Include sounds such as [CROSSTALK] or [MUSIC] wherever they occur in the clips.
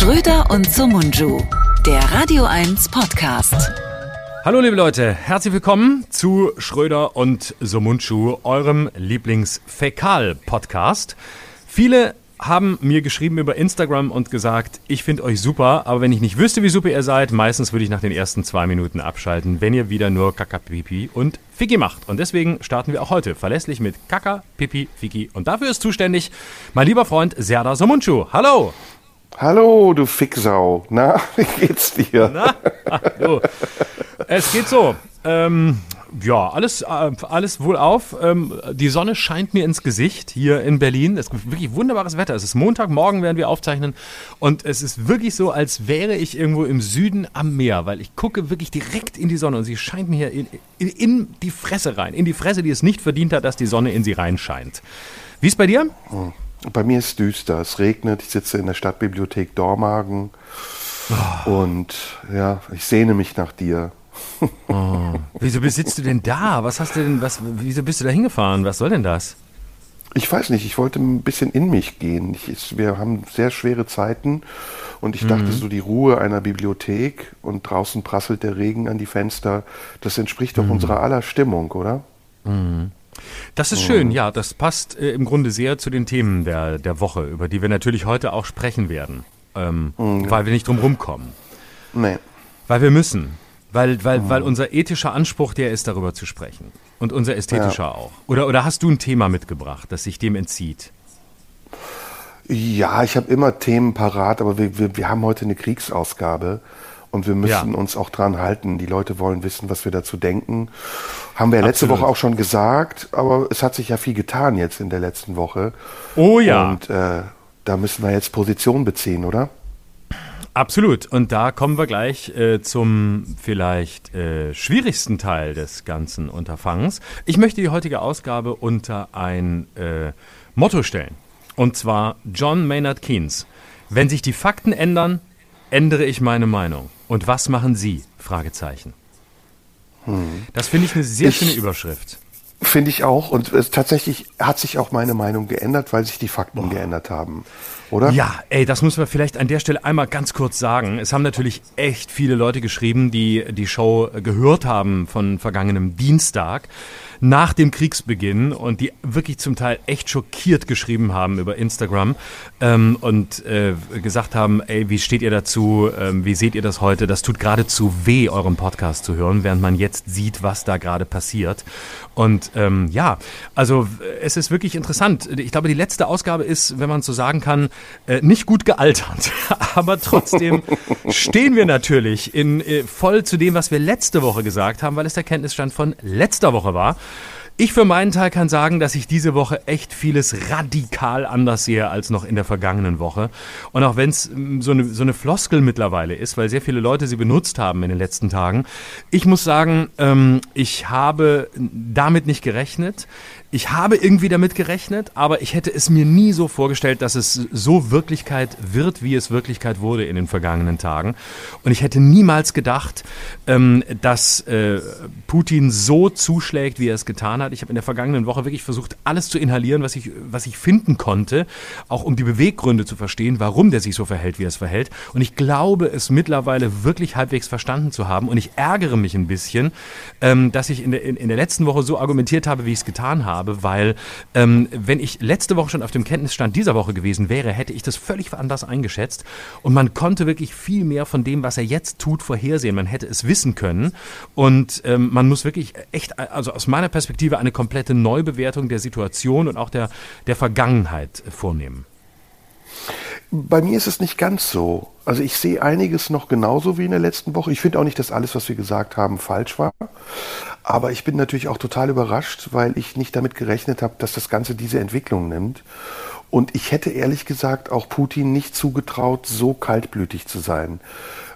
Schröder und Sumunju, der Radio 1 Podcast. Hallo liebe Leute, herzlich willkommen zu Schröder und Somunchu, eurem Lieblingsfäkal-Podcast. Viele haben mir geschrieben über Instagram und gesagt, ich finde euch super, aber wenn ich nicht wüsste, wie super ihr seid, meistens würde ich nach den ersten zwei Minuten abschalten, wenn ihr wieder nur Kaka, Pipi und Fiki macht. Und deswegen starten wir auch heute verlässlich mit Kaka, Pipi, Fiki. Und dafür ist zuständig mein lieber Freund Serda Somunchu. Hallo! Hallo, du Ficksau. Na, [LAUGHS] wie geht's dir? Na, hallo. Es geht so. Ähm, ja, alles, äh, alles wohl auf. Ähm, die Sonne scheint mir ins Gesicht hier in Berlin. Es ist wirklich wunderbares Wetter. Es ist Montagmorgen, werden wir aufzeichnen. Und es ist wirklich so, als wäre ich irgendwo im Süden am Meer, weil ich gucke wirklich direkt in die Sonne und sie scheint mir hier in, in, in die Fresse rein. In die Fresse, die es nicht verdient hat, dass die Sonne in sie reinscheint. Wie ist bei dir? Hm. Bei mir ist es düster. Es regnet. Ich sitze in der Stadtbibliothek Dormagen. Oh. Und ja, ich sehne mich nach dir. Oh. Wieso sitzt du denn da? Was hast du denn, was, wieso bist du da hingefahren? Was soll denn das? Ich weiß nicht, ich wollte ein bisschen in mich gehen. Ich, wir haben sehr schwere Zeiten und ich mhm. dachte, so die Ruhe einer Bibliothek und draußen prasselt der Regen an die Fenster, das entspricht doch mhm. unserer aller Stimmung, oder? Mhm. Das ist schön, ja, das passt äh, im Grunde sehr zu den Themen der, der Woche, über die wir natürlich heute auch sprechen werden, ähm, mhm. weil wir nicht drum rumkommen. Nee. Weil wir müssen. Weil, weil, mhm. weil unser ethischer Anspruch der ist, darüber zu sprechen. Und unser ästhetischer ja. auch. Oder, oder hast du ein Thema mitgebracht, das sich dem entzieht? Ja, ich habe immer Themen parat, aber wir, wir, wir haben heute eine Kriegsausgabe und wir müssen ja. uns auch dran halten. Die Leute wollen wissen, was wir dazu denken. Haben wir ja letzte Woche auch schon gesagt, aber es hat sich ja viel getan jetzt in der letzten Woche. Oh ja. Und äh, da müssen wir jetzt Position beziehen, oder? Absolut. Und da kommen wir gleich äh, zum vielleicht äh, schwierigsten Teil des ganzen Unterfangens. Ich möchte die heutige Ausgabe unter ein äh, Motto stellen. Und zwar John Maynard Keynes. Wenn sich die Fakten ändern, ändere ich meine Meinung. Und was machen Sie? Fragezeichen. Hm. Das finde ich eine sehr ich, schöne Überschrift. Finde ich auch. Und es, tatsächlich hat sich auch meine Meinung geändert, weil sich die Fakten Boah. geändert haben. Oder? Ja, ey, das muss man vielleicht an der Stelle einmal ganz kurz sagen. Es haben natürlich echt viele Leute geschrieben, die die Show gehört haben von vergangenem Dienstag nach dem Kriegsbeginn und die wirklich zum Teil echt schockiert geschrieben haben über Instagram ähm, und äh, gesagt haben, ey, wie steht ihr dazu, ähm, wie seht ihr das heute? Das tut geradezu weh, euren Podcast zu hören, während man jetzt sieht, was da gerade passiert. Und ähm, ja, also es ist wirklich interessant. Ich glaube, die letzte Ausgabe ist, wenn man so sagen kann, äh, nicht gut gealtert. [LAUGHS] Aber trotzdem stehen wir natürlich in, äh, voll zu dem, was wir letzte Woche gesagt haben, weil es der Kenntnisstand von letzter Woche war. Ich für meinen Teil kann sagen, dass ich diese Woche echt vieles radikal anders sehe als noch in der vergangenen Woche. Und auch wenn es mm, so eine, so eine Floskel mittlerweile ist, weil sehr viele Leute sie benutzt haben in den letzten Tagen, ich muss sagen, ähm, ich habe damit nicht gerechnet ich habe irgendwie damit gerechnet, aber ich hätte es mir nie so vorgestellt, dass es so Wirklichkeit wird, wie es Wirklichkeit wurde in den vergangenen Tagen. Und ich hätte niemals gedacht, ähm, dass äh, Putin so zuschlägt, wie er es getan hat. Ich habe in der vergangenen Woche wirklich versucht, alles zu inhalieren, was ich, was ich finden konnte, auch um die Beweggründe zu verstehen, warum der sich so verhält, wie er es verhält. Und ich glaube, es mittlerweile wirklich halbwegs verstanden zu haben. Und ich ärgere mich ein bisschen, ähm, dass ich in der, in, in der letzten Woche so argumentiert habe, wie ich es getan habe habe, weil ähm, wenn ich letzte Woche schon auf dem Kenntnisstand dieser Woche gewesen wäre, hätte ich das völlig anders eingeschätzt und man konnte wirklich viel mehr von dem, was er jetzt tut, vorhersehen. Man hätte es wissen können und ähm, man muss wirklich echt, also aus meiner Perspektive, eine komplette Neubewertung der Situation und auch der, der Vergangenheit vornehmen. Bei mir ist es nicht ganz so. Also ich sehe einiges noch genauso wie in der letzten Woche. Ich finde auch nicht, dass alles, was wir gesagt haben, falsch war. Aber ich bin natürlich auch total überrascht, weil ich nicht damit gerechnet habe, dass das Ganze diese Entwicklung nimmt. Und ich hätte ehrlich gesagt auch Putin nicht zugetraut, so kaltblütig zu sein.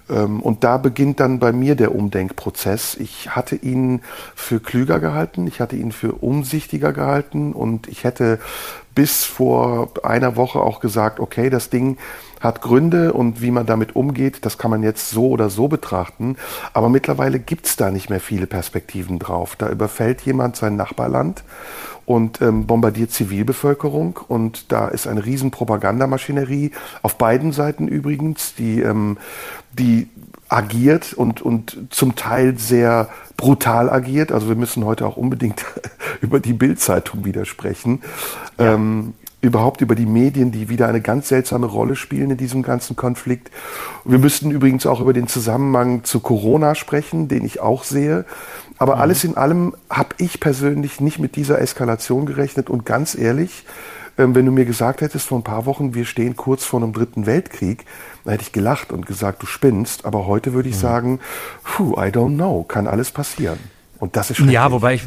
Ähm, und da beginnt dann bei mir der Umdenkprozess. Ich hatte ihn für klüger gehalten, ich hatte ihn für umsichtiger gehalten und ich hätte bis vor einer Woche auch gesagt, okay, das Ding hat Gründe und wie man damit umgeht, das kann man jetzt so oder so betrachten. Aber mittlerweile gibt's da nicht mehr viele Perspektiven drauf. Da überfällt jemand sein Nachbarland und ähm, bombardiert Zivilbevölkerung. Und da ist eine riesen Propagandamaschinerie auf beiden Seiten übrigens, die, ähm, die agiert und, und zum Teil sehr brutal agiert. Also wir müssen heute auch unbedingt [LAUGHS] über die Bildzeitung wieder sprechen. Ja. Ähm, überhaupt über die Medien, die wieder eine ganz seltsame Rolle spielen in diesem ganzen Konflikt. Wir müssten übrigens auch über den Zusammenhang zu Corona sprechen, den ich auch sehe. Aber mhm. alles in allem habe ich persönlich nicht mit dieser Eskalation gerechnet und ganz ehrlich, ähm, wenn du mir gesagt hättest vor ein paar Wochen, wir stehen kurz vor einem dritten Weltkrieg, dann hätte ich gelacht und gesagt, du spinnst. Aber heute würde ich mhm. sagen, puh, I don't know, kann alles passieren. Und das ist Ja, wobei ich,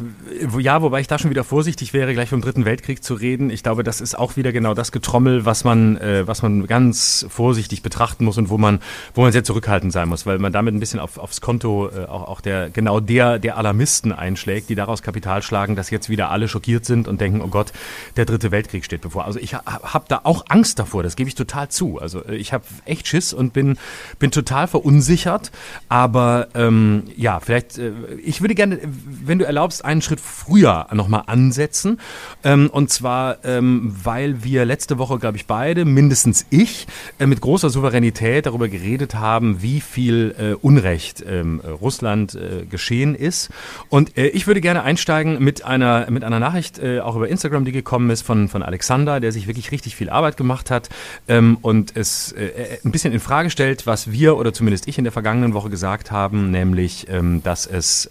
ja, wobei ich da schon wieder vorsichtig wäre, gleich vom Dritten Weltkrieg zu reden. Ich glaube, das ist auch wieder genau das Getrommel, was man, äh, was man ganz vorsichtig betrachten muss und wo man, wo man sehr zurückhaltend sein muss, weil man damit ein bisschen auf, aufs Konto äh, auch, auch der, genau der, der Alarmisten einschlägt, die daraus Kapital schlagen, dass jetzt wieder alle schockiert sind und denken, oh Gott, der Dritte Weltkrieg steht bevor. Also ich habe da auch Angst davor, das gebe ich total zu. Also äh, ich habe echt Schiss und bin, bin total verunsichert, aber ähm, ja, vielleicht, äh, ich würde gerne wenn du erlaubst, einen Schritt früher nochmal ansetzen. Ähm, und zwar, ähm, weil wir letzte Woche, glaube ich, beide, mindestens ich, äh, mit großer Souveränität darüber geredet haben, wie viel äh, Unrecht ähm, Russland äh, geschehen ist. Und äh, ich würde gerne einsteigen mit einer, mit einer Nachricht, äh, auch über Instagram, die gekommen ist von, von Alexander, der sich wirklich richtig viel Arbeit gemacht hat ähm, und es äh, ein bisschen in Frage stellt, was wir oder zumindest ich in der vergangenen Woche gesagt haben, nämlich, ähm, dass es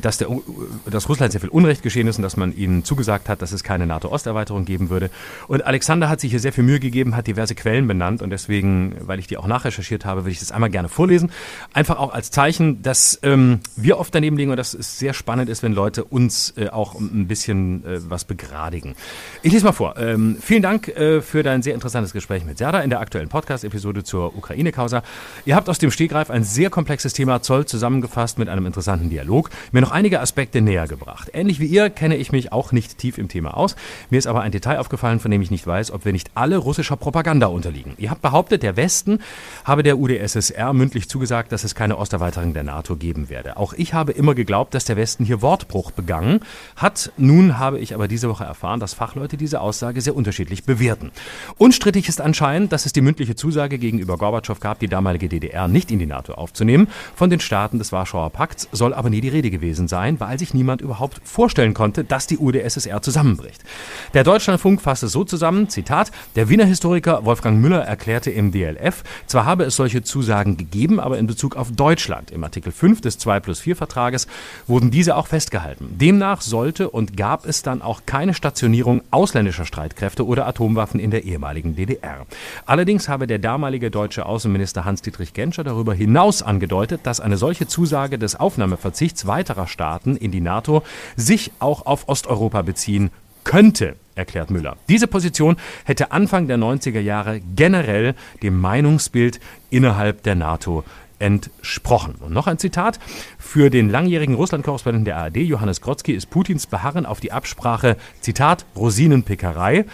dass, der, dass Russland sehr viel Unrecht geschehen ist und dass man ihnen zugesagt hat, dass es keine NATO-Osterweiterung geben würde. Und Alexander hat sich hier sehr viel Mühe gegeben, hat diverse Quellen benannt und deswegen, weil ich die auch nachrecherchiert habe, würde ich das einmal gerne vorlesen. Einfach auch als Zeichen, dass ähm, wir oft daneben liegen und dass es sehr spannend ist, wenn Leute uns äh, auch ein bisschen äh, was begradigen. Ich lese mal vor. Ähm, vielen Dank äh, für dein sehr interessantes Gespräch mit Serda in der aktuellen Podcast-Episode zur Ukraine-Causa. Ihr habt aus dem Stegreif ein sehr komplexes Thema Zoll zusammengefasst mit einem interessanten Dialog. Mir noch einige Aspekte näher gebracht. Ähnlich wie ihr kenne ich mich auch nicht tief im Thema aus. Mir ist aber ein Detail aufgefallen, von dem ich nicht weiß, ob wir nicht alle russischer Propaganda unterliegen. Ihr habt behauptet, der Westen habe der UdSSR mündlich zugesagt, dass es keine Osterweiterung der NATO geben werde. Auch ich habe immer geglaubt, dass der Westen hier Wortbruch begangen hat. Nun habe ich aber diese Woche erfahren, dass Fachleute diese Aussage sehr unterschiedlich bewerten. Unstrittig ist anscheinend, dass es die mündliche Zusage gegenüber Gorbatschow gab, die damalige DDR nicht in die NATO aufzunehmen. Von den Staaten des Warschauer Pakts soll aber nie die Rede gewesen gewesen sein, weil sich niemand überhaupt vorstellen konnte, dass die UdSSR zusammenbricht. Der Deutschlandfunk fasste so zusammen, Zitat, der Wiener Historiker Wolfgang Müller erklärte im DLF, zwar habe es solche Zusagen gegeben, aber in Bezug auf Deutschland im Artikel 5 des 2 plus 4 Vertrages wurden diese auch festgehalten. Demnach sollte und gab es dann auch keine Stationierung ausländischer Streitkräfte oder Atomwaffen in der ehemaligen DDR. Allerdings habe der damalige deutsche Außenminister Hans-Dietrich Genscher darüber hinaus angedeutet, dass eine solche Zusage des Aufnahmeverzichts weiterer Staaten in die NATO sich auch auf Osteuropa beziehen könnte, erklärt Müller. Diese Position hätte Anfang der 90er Jahre generell dem Meinungsbild innerhalb der NATO entsprochen. Und noch ein Zitat. Für den langjährigen Russland-Korrespondenten der ARD, Johannes Grotzky, ist Putins Beharren auf die Absprache, Zitat, Rosinenpickerei.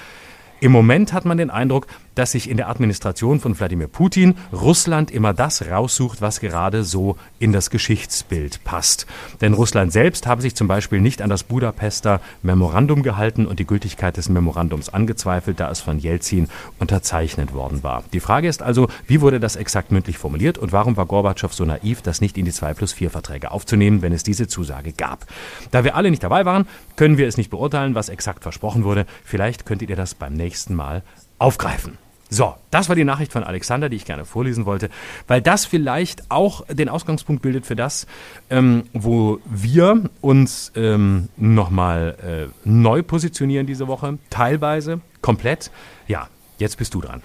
Im Moment hat man den Eindruck, dass sich in der Administration von Wladimir Putin Russland immer das raussucht, was gerade so in das Geschichtsbild passt. Denn Russland selbst habe sich zum Beispiel nicht an das Budapester Memorandum gehalten und die Gültigkeit des Memorandums angezweifelt, da es von Jelzin unterzeichnet worden war. Die Frage ist also, wie wurde das exakt mündlich formuliert und warum war Gorbatschow so naiv, das nicht in die 2 plus 4 Verträge aufzunehmen, wenn es diese Zusage gab? Da wir alle nicht dabei waren, können wir es nicht beurteilen, was exakt versprochen wurde. Vielleicht könntet ihr das beim nächsten Mal aufgreifen. So, das war die Nachricht von Alexander, die ich gerne vorlesen wollte, weil das vielleicht auch den Ausgangspunkt bildet für das, ähm, wo wir uns ähm, nochmal äh, neu positionieren diese Woche, teilweise, komplett. Ja, jetzt bist du dran.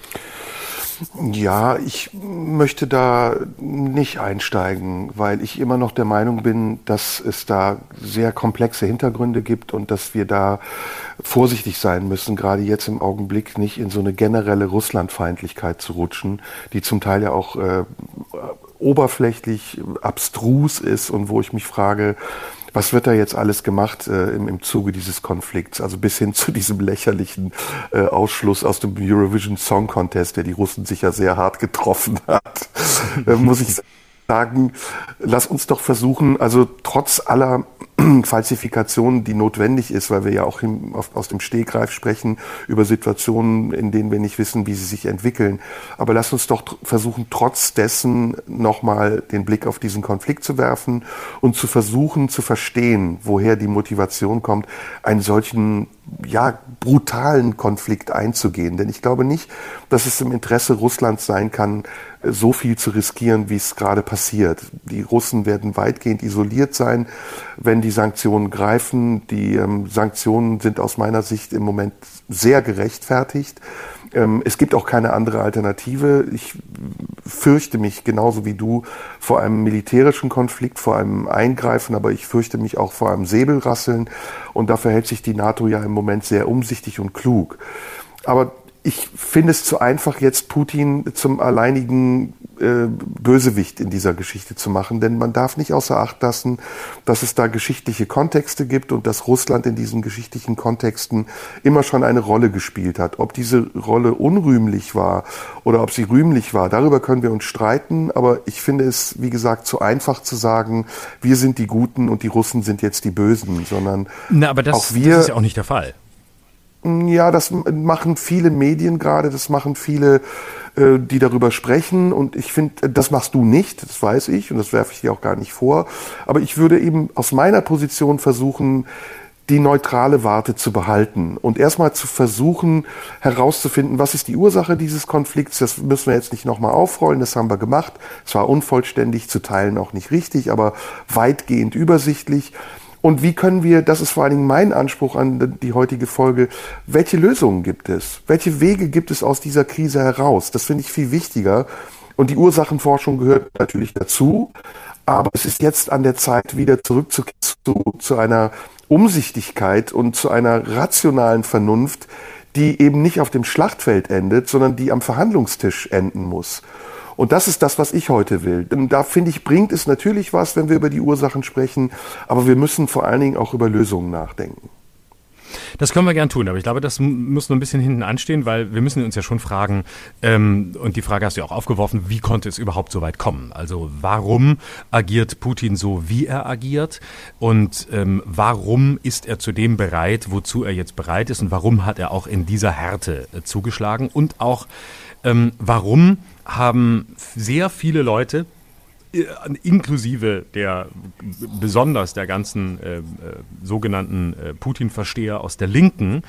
Ja, ich möchte da nicht einsteigen, weil ich immer noch der Meinung bin, dass es da sehr komplexe Hintergründe gibt und dass wir da vorsichtig sein müssen, gerade jetzt im Augenblick nicht in so eine generelle Russlandfeindlichkeit zu rutschen, die zum Teil ja auch äh, oberflächlich abstrus ist und wo ich mich frage, was wird da jetzt alles gemacht äh, im, im Zuge dieses Konflikts? Also bis hin [LAUGHS] zu diesem lächerlichen äh, Ausschluss aus dem Eurovision Song Contest, der die Russen sicher sehr hart getroffen hat, [LAUGHS] äh, muss ich sagen, lass uns doch versuchen, also trotz aller [CLEARS THROAT] Falsifikation, die notwendig ist, weil wir ja auch im, auf, aus dem Stehgreif sprechen über Situationen, in denen wir nicht wissen, wie sie sich entwickeln. Aber lass uns doch versuchen, trotz dessen nochmal den Blick auf diesen Konflikt zu werfen und zu versuchen zu verstehen, woher die Motivation kommt, einen solchen ja, brutalen Konflikt einzugehen. Denn ich glaube nicht, dass es im Interesse Russlands sein kann, so viel zu riskieren, wie es gerade passiert. Die Russen werden weitgehend isoliert sein, wenn die Sanktionen greifen. Die ähm, Sanktionen sind aus meiner Sicht im Moment sehr gerechtfertigt. Ähm, es gibt auch keine andere Alternative. Ich fürchte mich genauso wie du vor einem militärischen Konflikt, vor einem Eingreifen, aber ich fürchte mich auch vor einem Säbelrasseln. Und da verhält sich die NATO ja im Moment sehr umsichtig und klug. Aber ich finde es zu einfach, jetzt Putin zum alleinigen äh, Bösewicht in dieser Geschichte zu machen, denn man darf nicht außer Acht lassen, dass es da geschichtliche Kontexte gibt und dass Russland in diesen geschichtlichen Kontexten immer schon eine Rolle gespielt hat. Ob diese Rolle unrühmlich war oder ob sie rühmlich war, darüber können wir uns streiten, aber ich finde es, wie gesagt, zu einfach zu sagen, wir sind die Guten und die Russen sind jetzt die Bösen, sondern Na, aber das, auch wir, das ist ja auch nicht der Fall. Ja, das machen viele Medien gerade, das machen viele, äh, die darüber sprechen. Und ich finde, das machst du nicht, das weiß ich und das werfe ich dir auch gar nicht vor. Aber ich würde eben aus meiner Position versuchen, die neutrale Warte zu behalten und erstmal zu versuchen herauszufinden, was ist die Ursache dieses Konflikts. Das müssen wir jetzt nicht nochmal aufrollen, das haben wir gemacht. Es war unvollständig, zu Teilen auch nicht richtig, aber weitgehend übersichtlich. Und wie können wir, das ist vor allen Dingen mein Anspruch an die heutige Folge, welche Lösungen gibt es? Welche Wege gibt es aus dieser Krise heraus? Das finde ich viel wichtiger. Und die Ursachenforschung gehört natürlich dazu. Aber es ist jetzt an der Zeit, wieder zurück zu, zu, zu einer Umsichtigkeit und zu einer rationalen Vernunft, die eben nicht auf dem Schlachtfeld endet, sondern die am Verhandlungstisch enden muss. Und das ist das, was ich heute will. Da finde ich, bringt es natürlich was, wenn wir über die Ursachen sprechen, aber wir müssen vor allen Dingen auch über Lösungen nachdenken. Das können wir gern tun, aber ich glaube, das muss noch ein bisschen hinten anstehen, weil wir müssen uns ja schon fragen, ähm, und die Frage hast du ja auch aufgeworfen, wie konnte es überhaupt so weit kommen? Also warum agiert Putin so, wie er agiert? Und ähm, warum ist er zu dem bereit, wozu er jetzt bereit ist? Und warum hat er auch in dieser Härte äh, zugeschlagen? Und auch, ähm, warum haben sehr viele Leute, äh, inklusive der besonders der ganzen äh, äh, sogenannten äh, Putin-Versteher aus der Linken,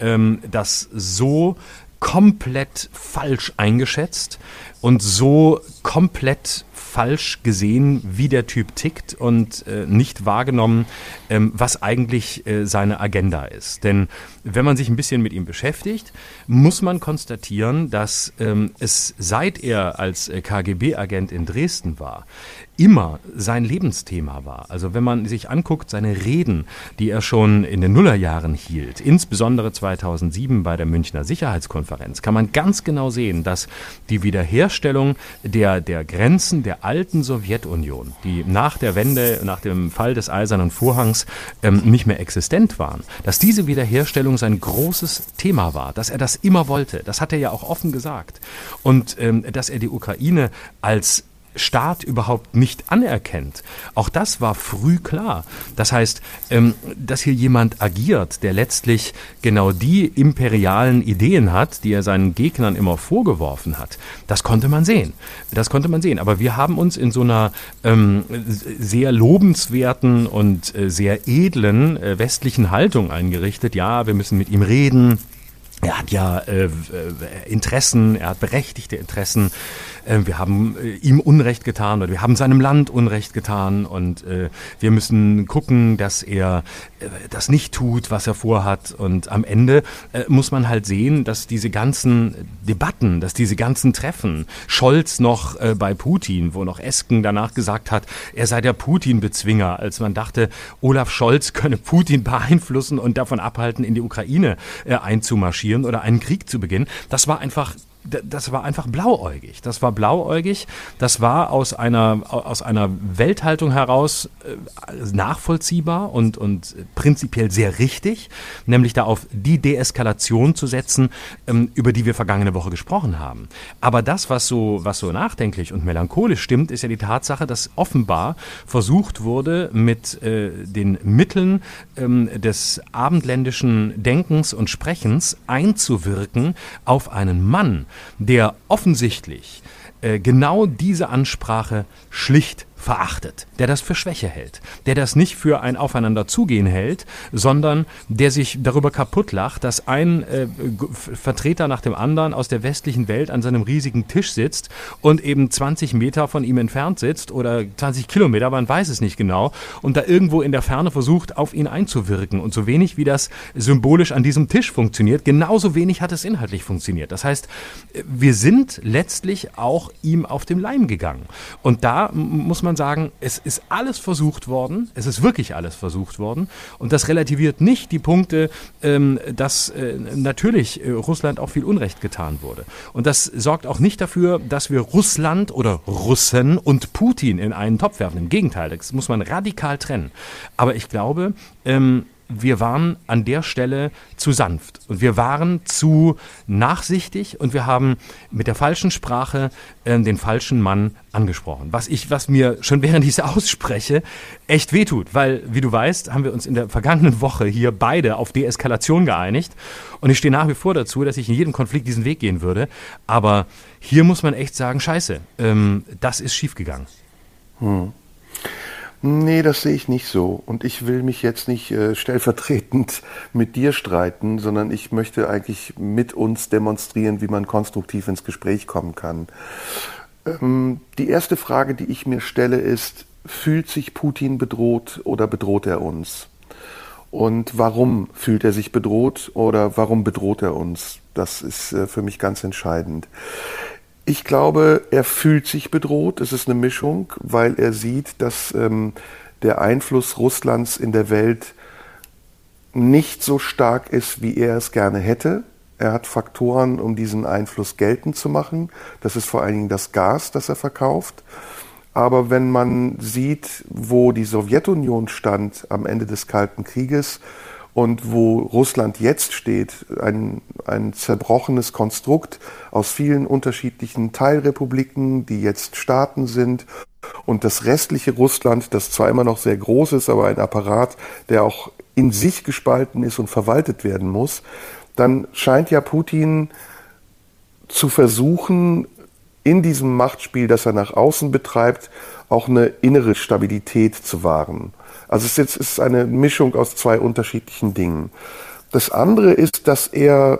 ähm, das so komplett falsch eingeschätzt und so komplett falsch gesehen, wie der Typ tickt und äh, nicht wahrgenommen, ähm, was eigentlich äh, seine Agenda ist. Denn wenn man sich ein bisschen mit ihm beschäftigt, muss man konstatieren, dass ähm, es seit er als äh, KGB-Agent in Dresden war, immer sein Lebensthema war. Also wenn man sich anguckt, seine Reden, die er schon in den Nullerjahren hielt, insbesondere 2007 bei der Münchner Sicherheitskonferenz, kann man ganz genau sehen, dass die Wiederherstellung der, der Grenzen der alten Sowjetunion, die nach der Wende, nach dem Fall des Eisernen Vorhangs ähm, nicht mehr existent waren, dass diese Wiederherstellung sein großes Thema war, dass er das immer wollte. Das hat er ja auch offen gesagt. Und ähm, dass er die Ukraine als Staat überhaupt nicht anerkennt. Auch das war früh klar. Das heißt, ähm, dass hier jemand agiert, der letztlich genau die imperialen Ideen hat, die er seinen Gegnern immer vorgeworfen hat, das konnte man sehen. Das konnte man sehen. Aber wir haben uns in so einer ähm, sehr lobenswerten und äh, sehr edlen äh, westlichen Haltung eingerichtet. Ja, wir müssen mit ihm reden. Er hat ja äh, Interessen, er hat berechtigte Interessen. Äh, wir haben äh, ihm Unrecht getan oder wir haben seinem Land Unrecht getan und äh, wir müssen gucken, dass er das nicht tut, was er vorhat. Und am Ende muss man halt sehen, dass diese ganzen Debatten, dass diese ganzen Treffen, Scholz noch bei Putin, wo noch Esken danach gesagt hat, er sei der Putin-Bezwinger, als man dachte, Olaf Scholz könne Putin beeinflussen und davon abhalten, in die Ukraine einzumarschieren oder einen Krieg zu beginnen. Das war einfach das war einfach blauäugig. Das war blauäugig. Das war aus einer, aus einer Welthaltung heraus äh, nachvollziehbar und, und prinzipiell sehr richtig, nämlich da auf die Deeskalation zu setzen, ähm, über die wir vergangene Woche gesprochen haben. Aber das, was so, was so nachdenklich und melancholisch stimmt, ist ja die Tatsache, dass offenbar versucht wurde, mit äh, den Mitteln ähm, des abendländischen Denkens und Sprechens einzuwirken auf einen Mann, der offensichtlich äh, genau diese Ansprache schlicht verachtet, der das für Schwäche hält, der das nicht für ein Aufeinanderzugehen hält, sondern der sich darüber kaputtlacht, dass ein äh, Vertreter nach dem anderen aus der westlichen Welt an seinem riesigen Tisch sitzt und eben 20 Meter von ihm entfernt sitzt oder 20 Kilometer, man weiß es nicht genau, und da irgendwo in der Ferne versucht, auf ihn einzuwirken. Und so wenig wie das symbolisch an diesem Tisch funktioniert, genauso wenig hat es inhaltlich funktioniert. Das heißt, wir sind letztlich auch ihm auf dem Leim gegangen. Und da muss man man sagen, es ist alles versucht worden, es ist wirklich alles versucht worden und das relativiert nicht die Punkte, ähm, dass äh, natürlich äh, Russland auch viel Unrecht getan wurde. Und das sorgt auch nicht dafür, dass wir Russland oder Russen und Putin in einen Topf werfen. Im Gegenteil, das muss man radikal trennen. Aber ich glaube, ähm, wir waren an der Stelle zu sanft und wir waren zu nachsichtig und wir haben mit der falschen Sprache äh, den falschen Mann angesprochen. Was ich, was mir schon während ich es ausspreche, echt wehtut, weil, wie du weißt, haben wir uns in der vergangenen Woche hier beide auf Deeskalation geeinigt und ich stehe nach wie vor dazu, dass ich in jedem Konflikt diesen Weg gehen würde. Aber hier muss man echt sagen, scheiße, ähm, das ist schiefgegangen. Hm. Nee, das sehe ich nicht so. Und ich will mich jetzt nicht äh, stellvertretend [LAUGHS] mit dir streiten, sondern ich möchte eigentlich mit uns demonstrieren, wie man konstruktiv ins Gespräch kommen kann. Ähm, die erste Frage, die ich mir stelle, ist, fühlt sich Putin bedroht oder bedroht er uns? Und warum fühlt er sich bedroht oder warum bedroht er uns? Das ist äh, für mich ganz entscheidend. Ich glaube, er fühlt sich bedroht. Es ist eine Mischung, weil er sieht, dass ähm, der Einfluss Russlands in der Welt nicht so stark ist, wie er es gerne hätte. Er hat Faktoren, um diesen Einfluss geltend zu machen. Das ist vor allen Dingen das Gas, das er verkauft. Aber wenn man sieht, wo die Sowjetunion stand am Ende des Kalten Krieges, und wo Russland jetzt steht, ein, ein zerbrochenes Konstrukt aus vielen unterschiedlichen Teilrepubliken, die jetzt Staaten sind und das restliche Russland, das zwar immer noch sehr groß ist, aber ein Apparat, der auch in sich gespalten ist und verwaltet werden muss, dann scheint ja Putin zu versuchen, in diesem Machtspiel, das er nach außen betreibt, auch eine innere Stabilität zu wahren. Also es ist jetzt eine Mischung aus zwei unterschiedlichen Dingen. Das andere ist, dass er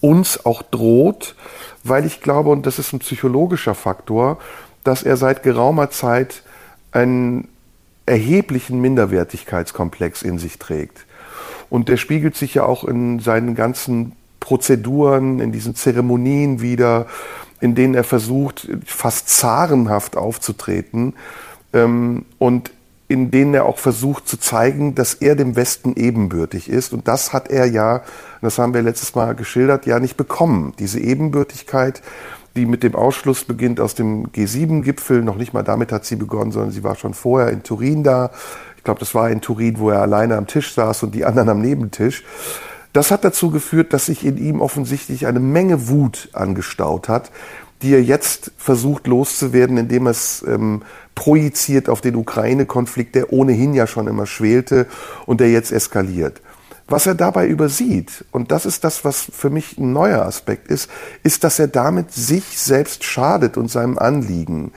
uns auch droht, weil ich glaube, und das ist ein psychologischer Faktor, dass er seit geraumer Zeit einen erheblichen Minderwertigkeitskomplex in sich trägt. Und der spiegelt sich ja auch in seinen ganzen Prozeduren, in diesen Zeremonien wieder, in denen er versucht, fast zarenhaft aufzutreten. Ähm, und in denen er auch versucht zu zeigen, dass er dem Westen ebenbürtig ist. Und das hat er ja, das haben wir letztes Mal geschildert, ja nicht bekommen. Diese Ebenbürtigkeit, die mit dem Ausschluss beginnt aus dem G7-Gipfel, noch nicht mal damit hat sie begonnen, sondern sie war schon vorher in Turin da. Ich glaube, das war in Turin, wo er alleine am Tisch saß und die anderen am Nebentisch. Das hat dazu geführt, dass sich in ihm offensichtlich eine Menge Wut angestaut hat, die er jetzt versucht loszuwerden, indem er es ähm, projiziert auf den Ukraine-Konflikt, der ohnehin ja schon immer schwelte und der jetzt eskaliert. Was er dabei übersieht, und das ist das, was für mich ein neuer Aspekt ist, ist, dass er damit sich selbst schadet und seinem Anliegen.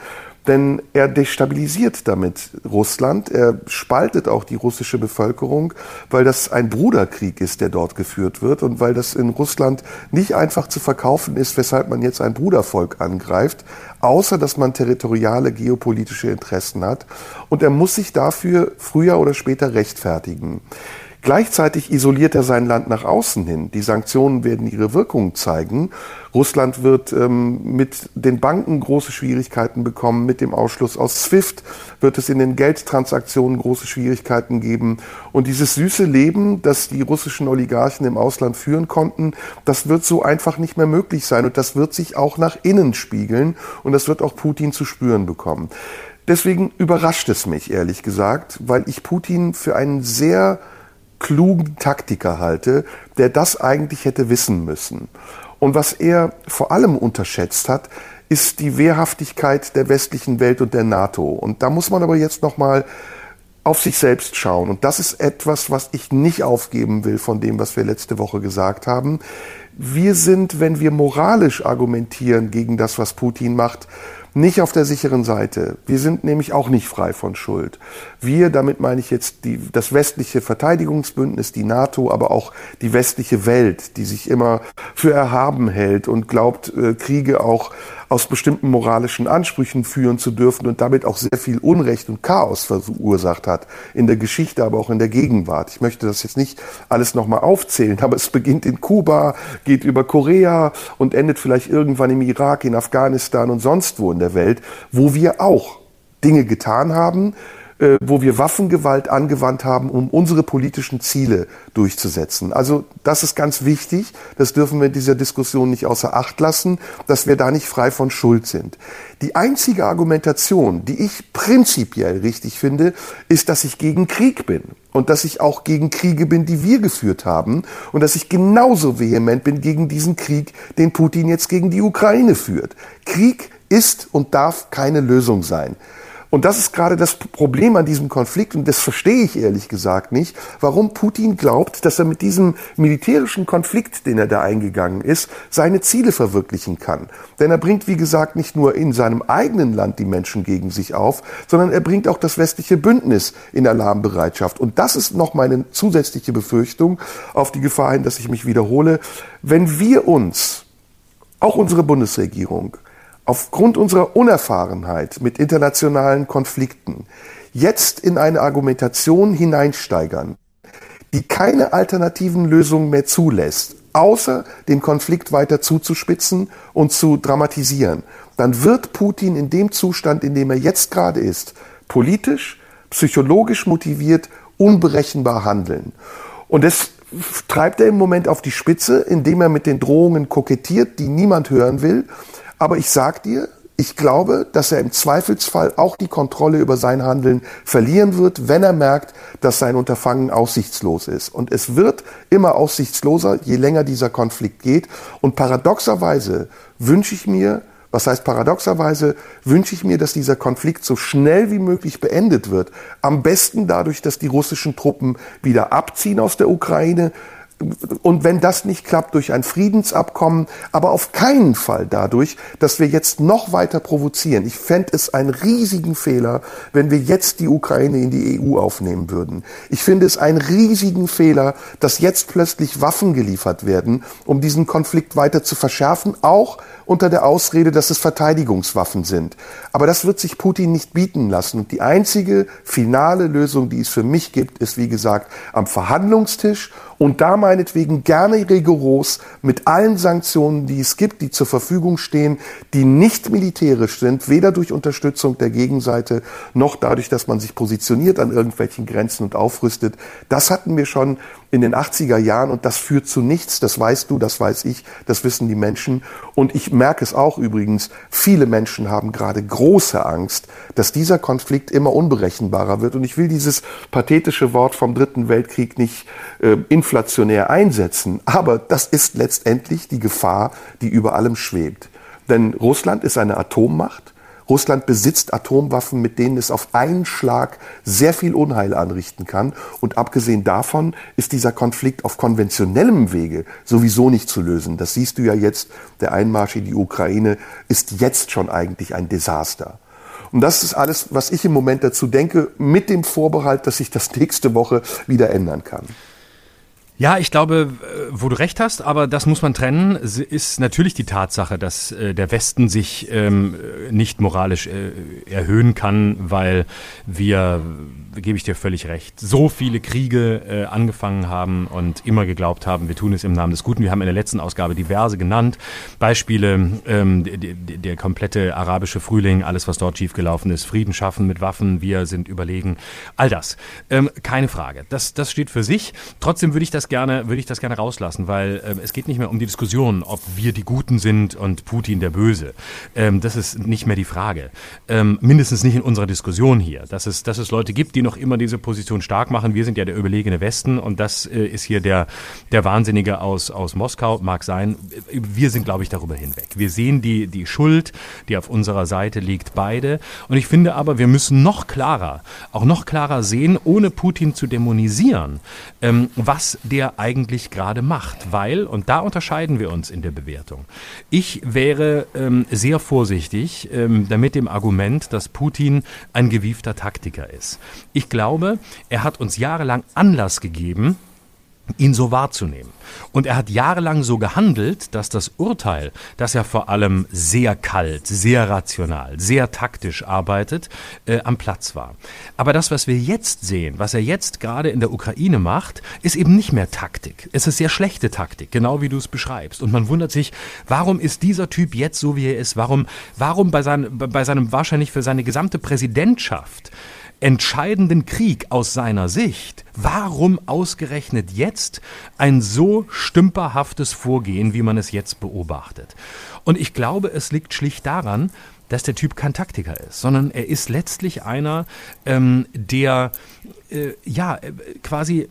Denn er destabilisiert damit Russland, er spaltet auch die russische Bevölkerung, weil das ein Bruderkrieg ist, der dort geführt wird und weil das in Russland nicht einfach zu verkaufen ist, weshalb man jetzt ein Brudervolk angreift, außer dass man territoriale geopolitische Interessen hat. Und er muss sich dafür früher oder später rechtfertigen. Gleichzeitig isoliert er sein Land nach außen hin. Die Sanktionen werden ihre Wirkung zeigen. Russland wird ähm, mit den Banken große Schwierigkeiten bekommen. Mit dem Ausschluss aus SWIFT wird es in den Geldtransaktionen große Schwierigkeiten geben. Und dieses süße Leben, das die russischen Oligarchen im Ausland führen konnten, das wird so einfach nicht mehr möglich sein. Und das wird sich auch nach innen spiegeln. Und das wird auch Putin zu spüren bekommen. Deswegen überrascht es mich, ehrlich gesagt, weil ich Putin für einen sehr klugen Taktiker halte, der das eigentlich hätte wissen müssen. Und was er vor allem unterschätzt hat, ist die Wehrhaftigkeit der westlichen Welt und der NATO. Und da muss man aber jetzt noch mal auf sich selbst schauen. Und das ist etwas, was ich nicht aufgeben will von dem, was wir letzte Woche gesagt haben. Wir sind, wenn wir moralisch argumentieren gegen das, was Putin macht, nicht auf der sicheren Seite. Wir sind nämlich auch nicht frei von Schuld. Wir, damit meine ich jetzt die, das westliche Verteidigungsbündnis, die NATO, aber auch die westliche Welt, die sich immer für erhaben hält und glaubt, äh, Kriege auch aus bestimmten moralischen Ansprüchen führen zu dürfen und damit auch sehr viel Unrecht und Chaos verursacht hat. In der Geschichte, aber auch in der Gegenwart. Ich möchte das jetzt nicht alles nochmal aufzählen, aber es beginnt in Kuba, geht über Korea und endet vielleicht irgendwann im Irak, in Afghanistan und sonst wo in der Welt, wo wir auch Dinge getan haben, äh, wo wir Waffengewalt angewandt haben, um unsere politischen Ziele durchzusetzen. Also das ist ganz wichtig. Das dürfen wir in dieser Diskussion nicht außer Acht lassen, dass wir da nicht frei von Schuld sind. Die einzige Argumentation, die ich prinzipiell richtig finde, ist, dass ich gegen Krieg bin und dass ich auch gegen Kriege bin, die wir geführt haben und dass ich genauso vehement bin gegen diesen Krieg, den Putin jetzt gegen die Ukraine führt. Krieg ist und darf keine Lösung sein. Und das ist gerade das Problem an diesem Konflikt, und das verstehe ich ehrlich gesagt nicht, warum Putin glaubt, dass er mit diesem militärischen Konflikt, den er da eingegangen ist, seine Ziele verwirklichen kann. Denn er bringt, wie gesagt, nicht nur in seinem eigenen Land die Menschen gegen sich auf, sondern er bringt auch das westliche Bündnis in Alarmbereitschaft. Und das ist noch meine zusätzliche Befürchtung auf die Gefahr hin, dass ich mich wiederhole. Wenn wir uns, auch unsere Bundesregierung, aufgrund unserer Unerfahrenheit mit internationalen Konflikten jetzt in eine Argumentation hineinsteigern, die keine alternativen Lösungen mehr zulässt, außer den Konflikt weiter zuzuspitzen und zu dramatisieren, dann wird Putin in dem Zustand, in dem er jetzt gerade ist, politisch, psychologisch motiviert, unberechenbar handeln. Und das treibt er im Moment auf die Spitze, indem er mit den Drohungen kokettiert, die niemand hören will aber ich sag dir, ich glaube, dass er im Zweifelsfall auch die Kontrolle über sein Handeln verlieren wird, wenn er merkt, dass sein Unterfangen aussichtslos ist. Und es wird immer aussichtsloser, je länger dieser Konflikt geht. Und paradoxerweise wünsche ich mir, was heißt paradoxerweise, wünsche ich mir, dass dieser Konflikt so schnell wie möglich beendet wird. Am besten dadurch, dass die russischen Truppen wieder abziehen aus der Ukraine, und wenn das nicht klappt, durch ein Friedensabkommen, aber auf keinen Fall dadurch, dass wir jetzt noch weiter provozieren. Ich fände es einen riesigen Fehler, wenn wir jetzt die Ukraine in die EU aufnehmen würden. Ich finde es einen riesigen Fehler, dass jetzt plötzlich Waffen geliefert werden, um diesen Konflikt weiter zu verschärfen, auch unter der Ausrede, dass es Verteidigungswaffen sind. Aber das wird sich Putin nicht bieten lassen. Und die einzige finale Lösung, die es für mich gibt, ist, wie gesagt, am Verhandlungstisch und da meinetwegen gerne rigoros mit allen Sanktionen, die es gibt, die zur Verfügung stehen, die nicht militärisch sind, weder durch Unterstützung der Gegenseite noch dadurch, dass man sich positioniert an irgendwelchen Grenzen und aufrüstet. Das hatten wir schon in den 80er Jahren und das führt zu nichts. Das weißt du, das weiß ich, das wissen die Menschen. Und ich merke es auch übrigens, viele Menschen haben gerade große Angst, dass dieser Konflikt immer unberechenbarer wird. Und ich will dieses pathetische Wort vom Dritten Weltkrieg nicht äh, inflationär einsetzen, aber das ist letztendlich die Gefahr, die über allem schwebt. Denn Russland ist eine Atommacht. Russland besitzt Atomwaffen, mit denen es auf einen Schlag sehr viel Unheil anrichten kann. Und abgesehen davon ist dieser Konflikt auf konventionellem Wege sowieso nicht zu lösen. Das siehst du ja jetzt. Der Einmarsch in die Ukraine ist jetzt schon eigentlich ein Desaster. Und das ist alles, was ich im Moment dazu denke, mit dem Vorbehalt, dass sich das nächste Woche wieder ändern kann. Ja, ich glaube, wo du recht hast, aber das muss man trennen, ist natürlich die Tatsache, dass äh, der Westen sich ähm, nicht moralisch äh, erhöhen kann, weil wir, gebe ich dir völlig recht, so viele Kriege äh, angefangen haben und immer geglaubt haben, wir tun es im Namen des Guten. Wir haben in der letzten Ausgabe diverse genannt, Beispiele, ähm, der, der komplette arabische Frühling, alles, was dort schiefgelaufen ist, Frieden schaffen mit Waffen, wir sind überlegen, all das. Ähm, keine Frage, das, das steht für sich. Trotzdem würde ich das gerne, würde ich das gerne rauslassen, weil ähm, es geht nicht mehr um die Diskussion, ob wir die Guten sind und Putin der Böse. Ähm, das ist nicht mehr die Frage. Ähm, mindestens nicht in unserer Diskussion hier. Dass es, dass es Leute gibt, die noch immer diese Position stark machen. Wir sind ja der überlegene Westen und das äh, ist hier der, der Wahnsinnige aus, aus Moskau, mag sein. Wir sind, glaube ich, darüber hinweg. Wir sehen die, die Schuld, die auf unserer Seite liegt, beide. Und ich finde aber, wir müssen noch klarer, auch noch klarer sehen, ohne Putin zu dämonisieren, ähm, was der eigentlich gerade macht. Weil, und da unterscheiden wir uns in der Bewertung, ich wäre ähm, sehr vorsichtig ähm, damit dem Argument, dass Putin ein gewiefter Taktiker ist. Ich glaube, er hat uns jahrelang Anlass gegeben, ihn so wahrzunehmen. Und er hat jahrelang so gehandelt, dass das Urteil, dass er vor allem sehr kalt, sehr rational, sehr taktisch arbeitet, äh, am Platz war. Aber das, was wir jetzt sehen, was er jetzt gerade in der Ukraine macht, ist eben nicht mehr Taktik. Es ist sehr schlechte Taktik, genau wie du es beschreibst. Und man wundert sich, warum ist dieser Typ jetzt so, wie er ist? Warum, warum bei, sein, bei seinem wahrscheinlich für seine gesamte Präsidentschaft entscheidenden Krieg aus seiner Sicht, warum ausgerechnet jetzt ein so stümperhaftes Vorgehen, wie man es jetzt beobachtet? Und ich glaube, es liegt schlicht daran, dass der Typ kein Taktiker ist, sondern er ist letztlich einer, ähm, der äh, ja äh, quasi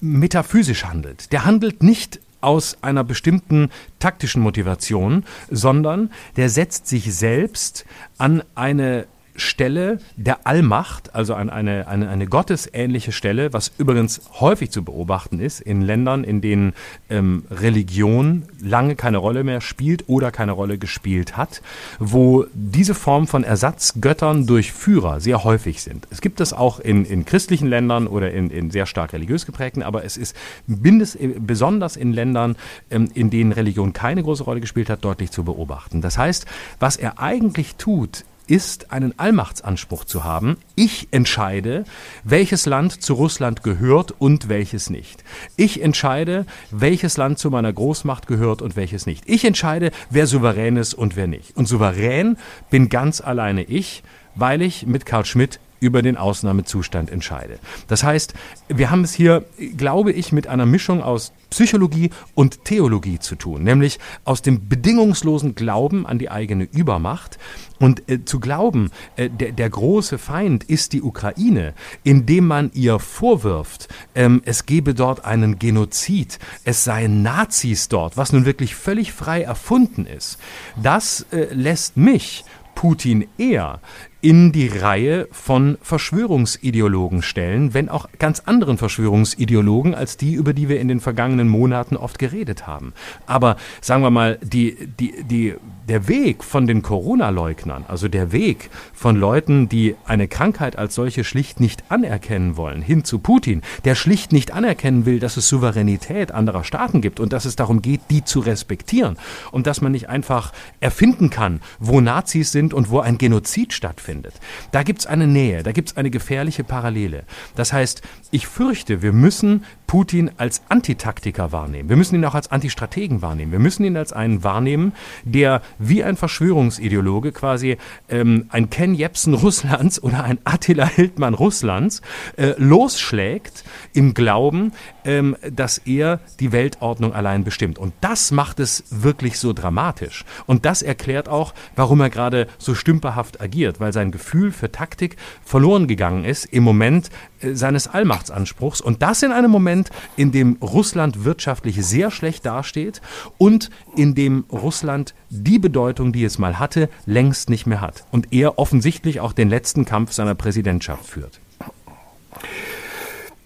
metaphysisch handelt. Der handelt nicht aus einer bestimmten taktischen Motivation, sondern der setzt sich selbst an eine Stelle der Allmacht, also an eine, eine, eine gottesähnliche Stelle, was übrigens häufig zu beobachten ist in Ländern, in denen ähm, Religion lange keine Rolle mehr spielt oder keine Rolle gespielt hat, wo diese Form von Ersatzgöttern durch Führer sehr häufig sind. Es gibt das auch in, in christlichen Ländern oder in, in sehr stark religiös geprägten, aber es ist mindest, besonders in Ländern, ähm, in denen Religion keine große Rolle gespielt hat, deutlich zu beobachten. Das heißt, was er eigentlich tut, ist, einen Allmachtsanspruch zu haben. Ich entscheide, welches Land zu Russland gehört und welches nicht. Ich entscheide, welches Land zu meiner Großmacht gehört und welches nicht. Ich entscheide, wer souverän ist und wer nicht. Und souverän bin ganz alleine ich, weil ich mit Karl Schmidt über den Ausnahmezustand entscheide. Das heißt, wir haben es hier, glaube ich, mit einer Mischung aus Psychologie und Theologie zu tun, nämlich aus dem bedingungslosen Glauben an die eigene Übermacht und äh, zu glauben, äh, der, der große Feind ist die Ukraine, indem man ihr vorwirft, ähm, es gebe dort einen Genozid, es seien Nazis dort, was nun wirklich völlig frei erfunden ist, das äh, lässt mich Putin eher in die Reihe von Verschwörungsideologen stellen, wenn auch ganz anderen Verschwörungsideologen als die, über die wir in den vergangenen Monaten oft geredet haben. Aber sagen wir mal, die, die, die, der Weg von den Corona-Leugnern, also der Weg von Leuten, die eine Krankheit als solche schlicht nicht anerkennen wollen, hin zu Putin, der schlicht nicht anerkennen will, dass es Souveränität anderer Staaten gibt und dass es darum geht, die zu respektieren und dass man nicht einfach erfinden kann, wo Nazis sind und wo ein Genozid stattfindet stattfindet. Da gibt es eine Nähe, da gibt es eine gefährliche Parallele. Das heißt, ich fürchte, wir müssen Putin als Antitaktiker wahrnehmen. Wir müssen ihn auch als Antistrategen wahrnehmen. Wir müssen ihn als einen wahrnehmen, der wie ein Verschwörungsideologe quasi ähm, ein Ken Jebsen Russlands oder ein Attila Hildmann Russlands äh, losschlägt im Glauben, ähm, dass er die Weltordnung allein bestimmt. Und das macht es wirklich so dramatisch. Und das erklärt auch, warum er gerade so stümperhaft agiert, weil sein Gefühl für Taktik verloren gegangen ist im Moment äh, seines Allmachtsanspruchs. Und das in einem Moment, in dem Russland wirtschaftlich sehr schlecht dasteht und in dem Russland die Bedeutung, die es mal hatte, längst nicht mehr hat. Und er offensichtlich auch den letzten Kampf seiner Präsidentschaft führt.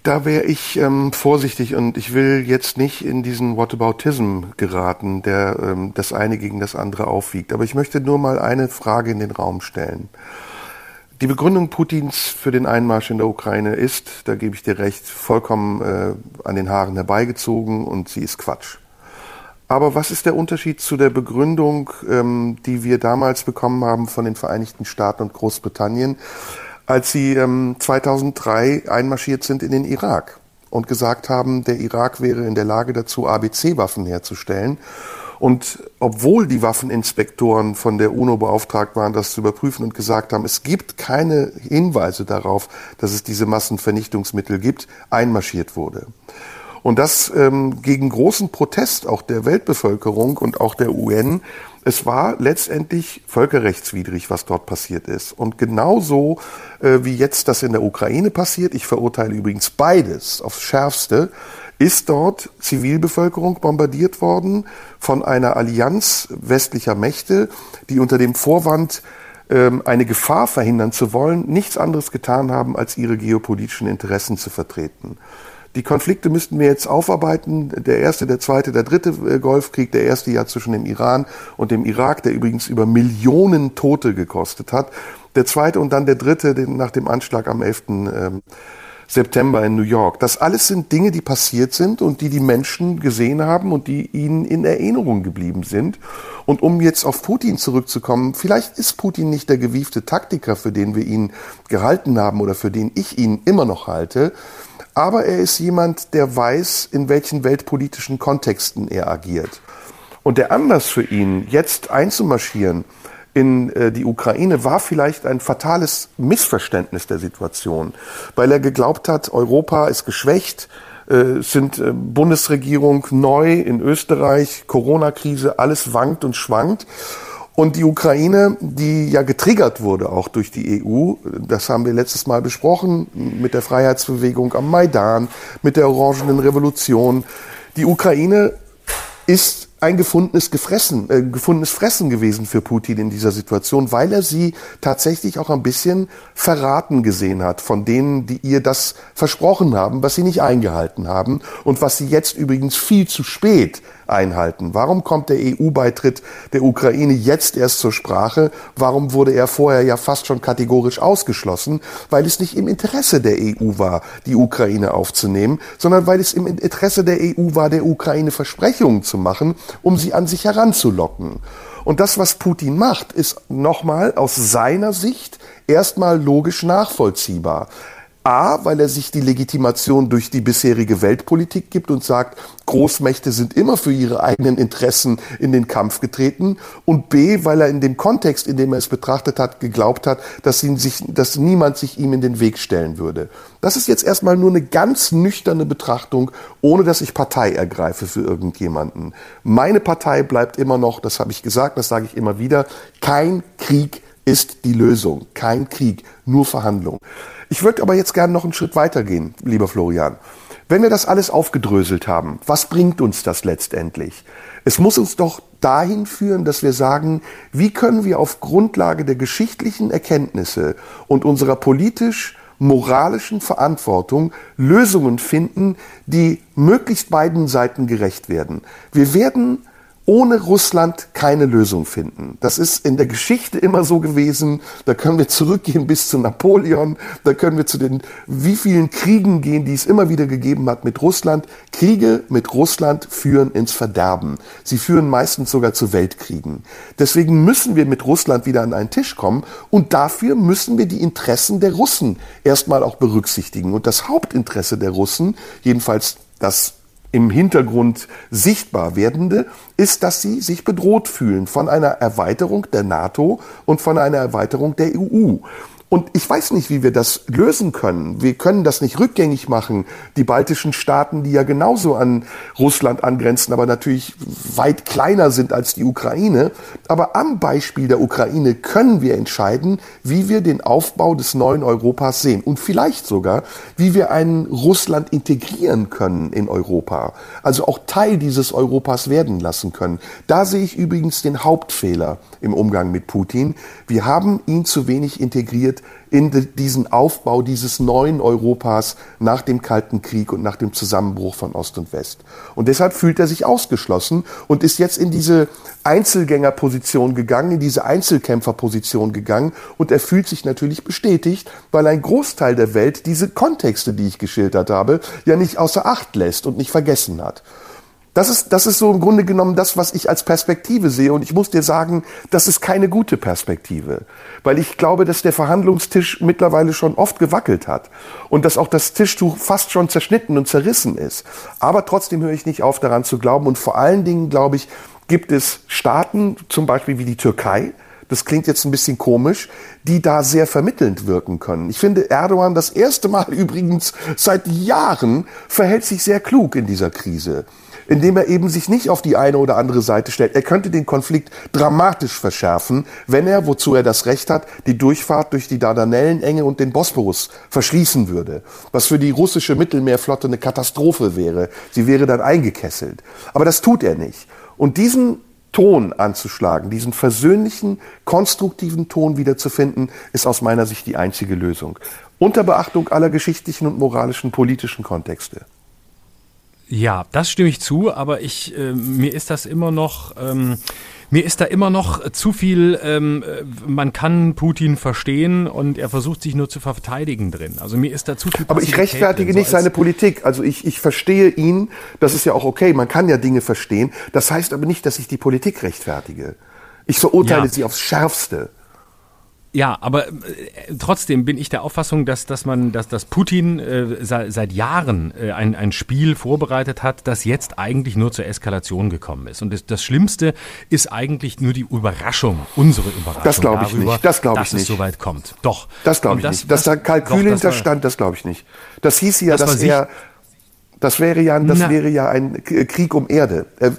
Da wäre ich ähm, vorsichtig und ich will jetzt nicht in diesen Whataboutism geraten, der ähm, das eine gegen das andere aufwiegt. Aber ich möchte nur mal eine Frage in den Raum stellen. Die Begründung Putins für den Einmarsch in der Ukraine ist, da gebe ich dir recht, vollkommen äh, an den Haaren herbeigezogen und sie ist Quatsch. Aber was ist der Unterschied zu der Begründung, ähm, die wir damals bekommen haben von den Vereinigten Staaten und Großbritannien, als sie ähm, 2003 einmarschiert sind in den Irak und gesagt haben, der Irak wäre in der Lage dazu, ABC-Waffen herzustellen und obwohl die Waffeninspektoren von der UNO beauftragt waren, das zu überprüfen und gesagt haben, es gibt keine Hinweise darauf, dass es diese Massenvernichtungsmittel gibt, einmarschiert wurde. Und das ähm, gegen großen Protest auch der Weltbevölkerung und auch der UN. Es war letztendlich völkerrechtswidrig, was dort passiert ist. Und genauso äh, wie jetzt das in der Ukraine passiert, ich verurteile übrigens beides aufs Schärfste, ist dort Zivilbevölkerung bombardiert worden von einer Allianz westlicher Mächte, die unter dem Vorwand, ähm, eine Gefahr verhindern zu wollen, nichts anderes getan haben, als ihre geopolitischen Interessen zu vertreten. Die Konflikte müssten wir jetzt aufarbeiten. Der erste, der zweite, der dritte äh, Golfkrieg, der erste ja zwischen dem Iran und dem Irak, der übrigens über Millionen Tote gekostet hat. Der zweite und dann der dritte nach dem Anschlag am 11. September in New York. Das alles sind Dinge, die passiert sind und die die Menschen gesehen haben und die ihnen in Erinnerung geblieben sind. Und um jetzt auf Putin zurückzukommen, vielleicht ist Putin nicht der gewiefte Taktiker, für den wir ihn gehalten haben oder für den ich ihn immer noch halte. Aber er ist jemand, der weiß, in welchen weltpolitischen Kontexten er agiert. Und der Anlass für ihn, jetzt einzumarschieren, in äh, die Ukraine war vielleicht ein fatales Missverständnis der Situation, weil er geglaubt hat, Europa ist geschwächt, äh, sind äh, Bundesregierung neu in Österreich, Corona-Krise, alles wankt und schwankt. Und die Ukraine, die ja getriggert wurde auch durch die EU, das haben wir letztes Mal besprochen, mit der Freiheitsbewegung am Maidan, mit der Orangenen Revolution. Die Ukraine ist ein gefundenes, Gefressen, äh, gefundenes Fressen gewesen für Putin in dieser Situation, weil er sie tatsächlich auch ein bisschen verraten gesehen hat von denen, die ihr das versprochen haben, was sie nicht eingehalten haben und was sie jetzt übrigens viel zu spät einhalten. Warum kommt der EU-Beitritt der Ukraine jetzt erst zur Sprache? Warum wurde er vorher ja fast schon kategorisch ausgeschlossen? Weil es nicht im Interesse der EU war, die Ukraine aufzunehmen, sondern weil es im Interesse der EU war, der Ukraine Versprechungen zu machen, um sie an sich heranzulocken. Und das, was Putin macht, ist nochmal aus seiner Sicht erstmal logisch nachvollziehbar. A, weil er sich die Legitimation durch die bisherige Weltpolitik gibt und sagt, Großmächte sind immer für ihre eigenen Interessen in den Kampf getreten. Und B, weil er in dem Kontext, in dem er es betrachtet hat, geglaubt hat, dass, ihn sich, dass niemand sich ihm in den Weg stellen würde. Das ist jetzt erstmal nur eine ganz nüchterne Betrachtung, ohne dass ich Partei ergreife für irgendjemanden. Meine Partei bleibt immer noch, das habe ich gesagt, das sage ich immer wieder, kein Krieg ist die Lösung. Kein Krieg, nur Verhandlung. Ich würde aber jetzt gerne noch einen Schritt weitergehen, lieber Florian. Wenn wir das alles aufgedröselt haben, was bringt uns das letztendlich? Es muss uns doch dahin führen, dass wir sagen, wie können wir auf Grundlage der geschichtlichen Erkenntnisse und unserer politisch moralischen Verantwortung Lösungen finden, die möglichst beiden Seiten gerecht werden. Wir werden ohne Russland keine Lösung finden. Das ist in der Geschichte immer so gewesen. Da können wir zurückgehen bis zu Napoleon. Da können wir zu den wie vielen Kriegen gehen, die es immer wieder gegeben hat mit Russland. Kriege mit Russland führen ins Verderben. Sie führen meistens sogar zu Weltkriegen. Deswegen müssen wir mit Russland wieder an einen Tisch kommen und dafür müssen wir die Interessen der Russen erstmal auch berücksichtigen. Und das Hauptinteresse der Russen, jedenfalls das im Hintergrund sichtbar werdende, ist, dass sie sich bedroht fühlen von einer Erweiterung der NATO und von einer Erweiterung der EU. Und ich weiß nicht, wie wir das lösen können. Wir können das nicht rückgängig machen. Die baltischen Staaten, die ja genauso an Russland angrenzen, aber natürlich weit kleiner sind als die Ukraine. Aber am Beispiel der Ukraine können wir entscheiden, wie wir den Aufbau des neuen Europas sehen. Und vielleicht sogar, wie wir ein Russland integrieren können in Europa. Also auch Teil dieses Europas werden lassen können. Da sehe ich übrigens den Hauptfehler im Umgang mit Putin. Wir haben ihn zu wenig integriert in diesen Aufbau dieses neuen Europas nach dem Kalten Krieg und nach dem Zusammenbruch von Ost und West. Und deshalb fühlt er sich ausgeschlossen und ist jetzt in diese Einzelgängerposition gegangen, in diese Einzelkämpferposition gegangen und er fühlt sich natürlich bestätigt, weil ein Großteil der Welt diese Kontexte, die ich geschildert habe, ja nicht außer Acht lässt und nicht vergessen hat. Das ist, das ist so im Grunde genommen das, was ich als Perspektive sehe. Und ich muss dir sagen, das ist keine gute Perspektive. Weil ich glaube, dass der Verhandlungstisch mittlerweile schon oft gewackelt hat. Und dass auch das Tischtuch fast schon zerschnitten und zerrissen ist. Aber trotzdem höre ich nicht auf, daran zu glauben. Und vor allen Dingen, glaube ich, gibt es Staaten, zum Beispiel wie die Türkei, das klingt jetzt ein bisschen komisch, die da sehr vermittelnd wirken können. Ich finde, Erdogan das erste Mal [LAUGHS] übrigens seit Jahren verhält sich sehr klug in dieser Krise indem er eben sich nicht auf die eine oder andere Seite stellt. Er könnte den Konflikt dramatisch verschärfen, wenn er, wozu er das Recht hat, die Durchfahrt durch die Dardanellenenge und den Bosporus verschließen würde. Was für die russische Mittelmeerflotte eine Katastrophe wäre. Sie wäre dann eingekesselt. Aber das tut er nicht. Und diesen Ton anzuschlagen, diesen versöhnlichen, konstruktiven Ton wiederzufinden, ist aus meiner Sicht die einzige Lösung. Unter Beachtung aller geschichtlichen und moralischen politischen Kontexte. Ja, das stimme ich zu, aber ich, äh, mir ist das immer noch, ähm, mir ist da immer noch zu viel, ähm, man kann Putin verstehen und er versucht sich nur zu verteidigen drin. Also mir ist da zu viel. Aber ich rechtfertige drin, nicht so seine Politik. Also ich, ich verstehe ihn, das ist ja auch okay, man kann ja Dinge verstehen. Das heißt aber nicht, dass ich die Politik rechtfertige. Ich verurteile ja. sie aufs Schärfste. Ja, aber äh, trotzdem bin ich der Auffassung, dass, dass man, dass, dass Putin äh, seit, seit Jahren äh, ein, ein Spiel vorbereitet hat, das jetzt eigentlich nur zur Eskalation gekommen ist. Und das, das Schlimmste ist eigentlich nur die Überraschung, unsere Überraschung. Das glaube ich darüber, nicht. Das glaube ich nicht. Dass es soweit kommt. Doch. Das glaube ich das, nicht. Dass da Kalkül hinterstand, das glaube ich nicht. Das hieß ja, das dass er das wäre ja, das Na. wäre ja ein Krieg um Erde. Äh,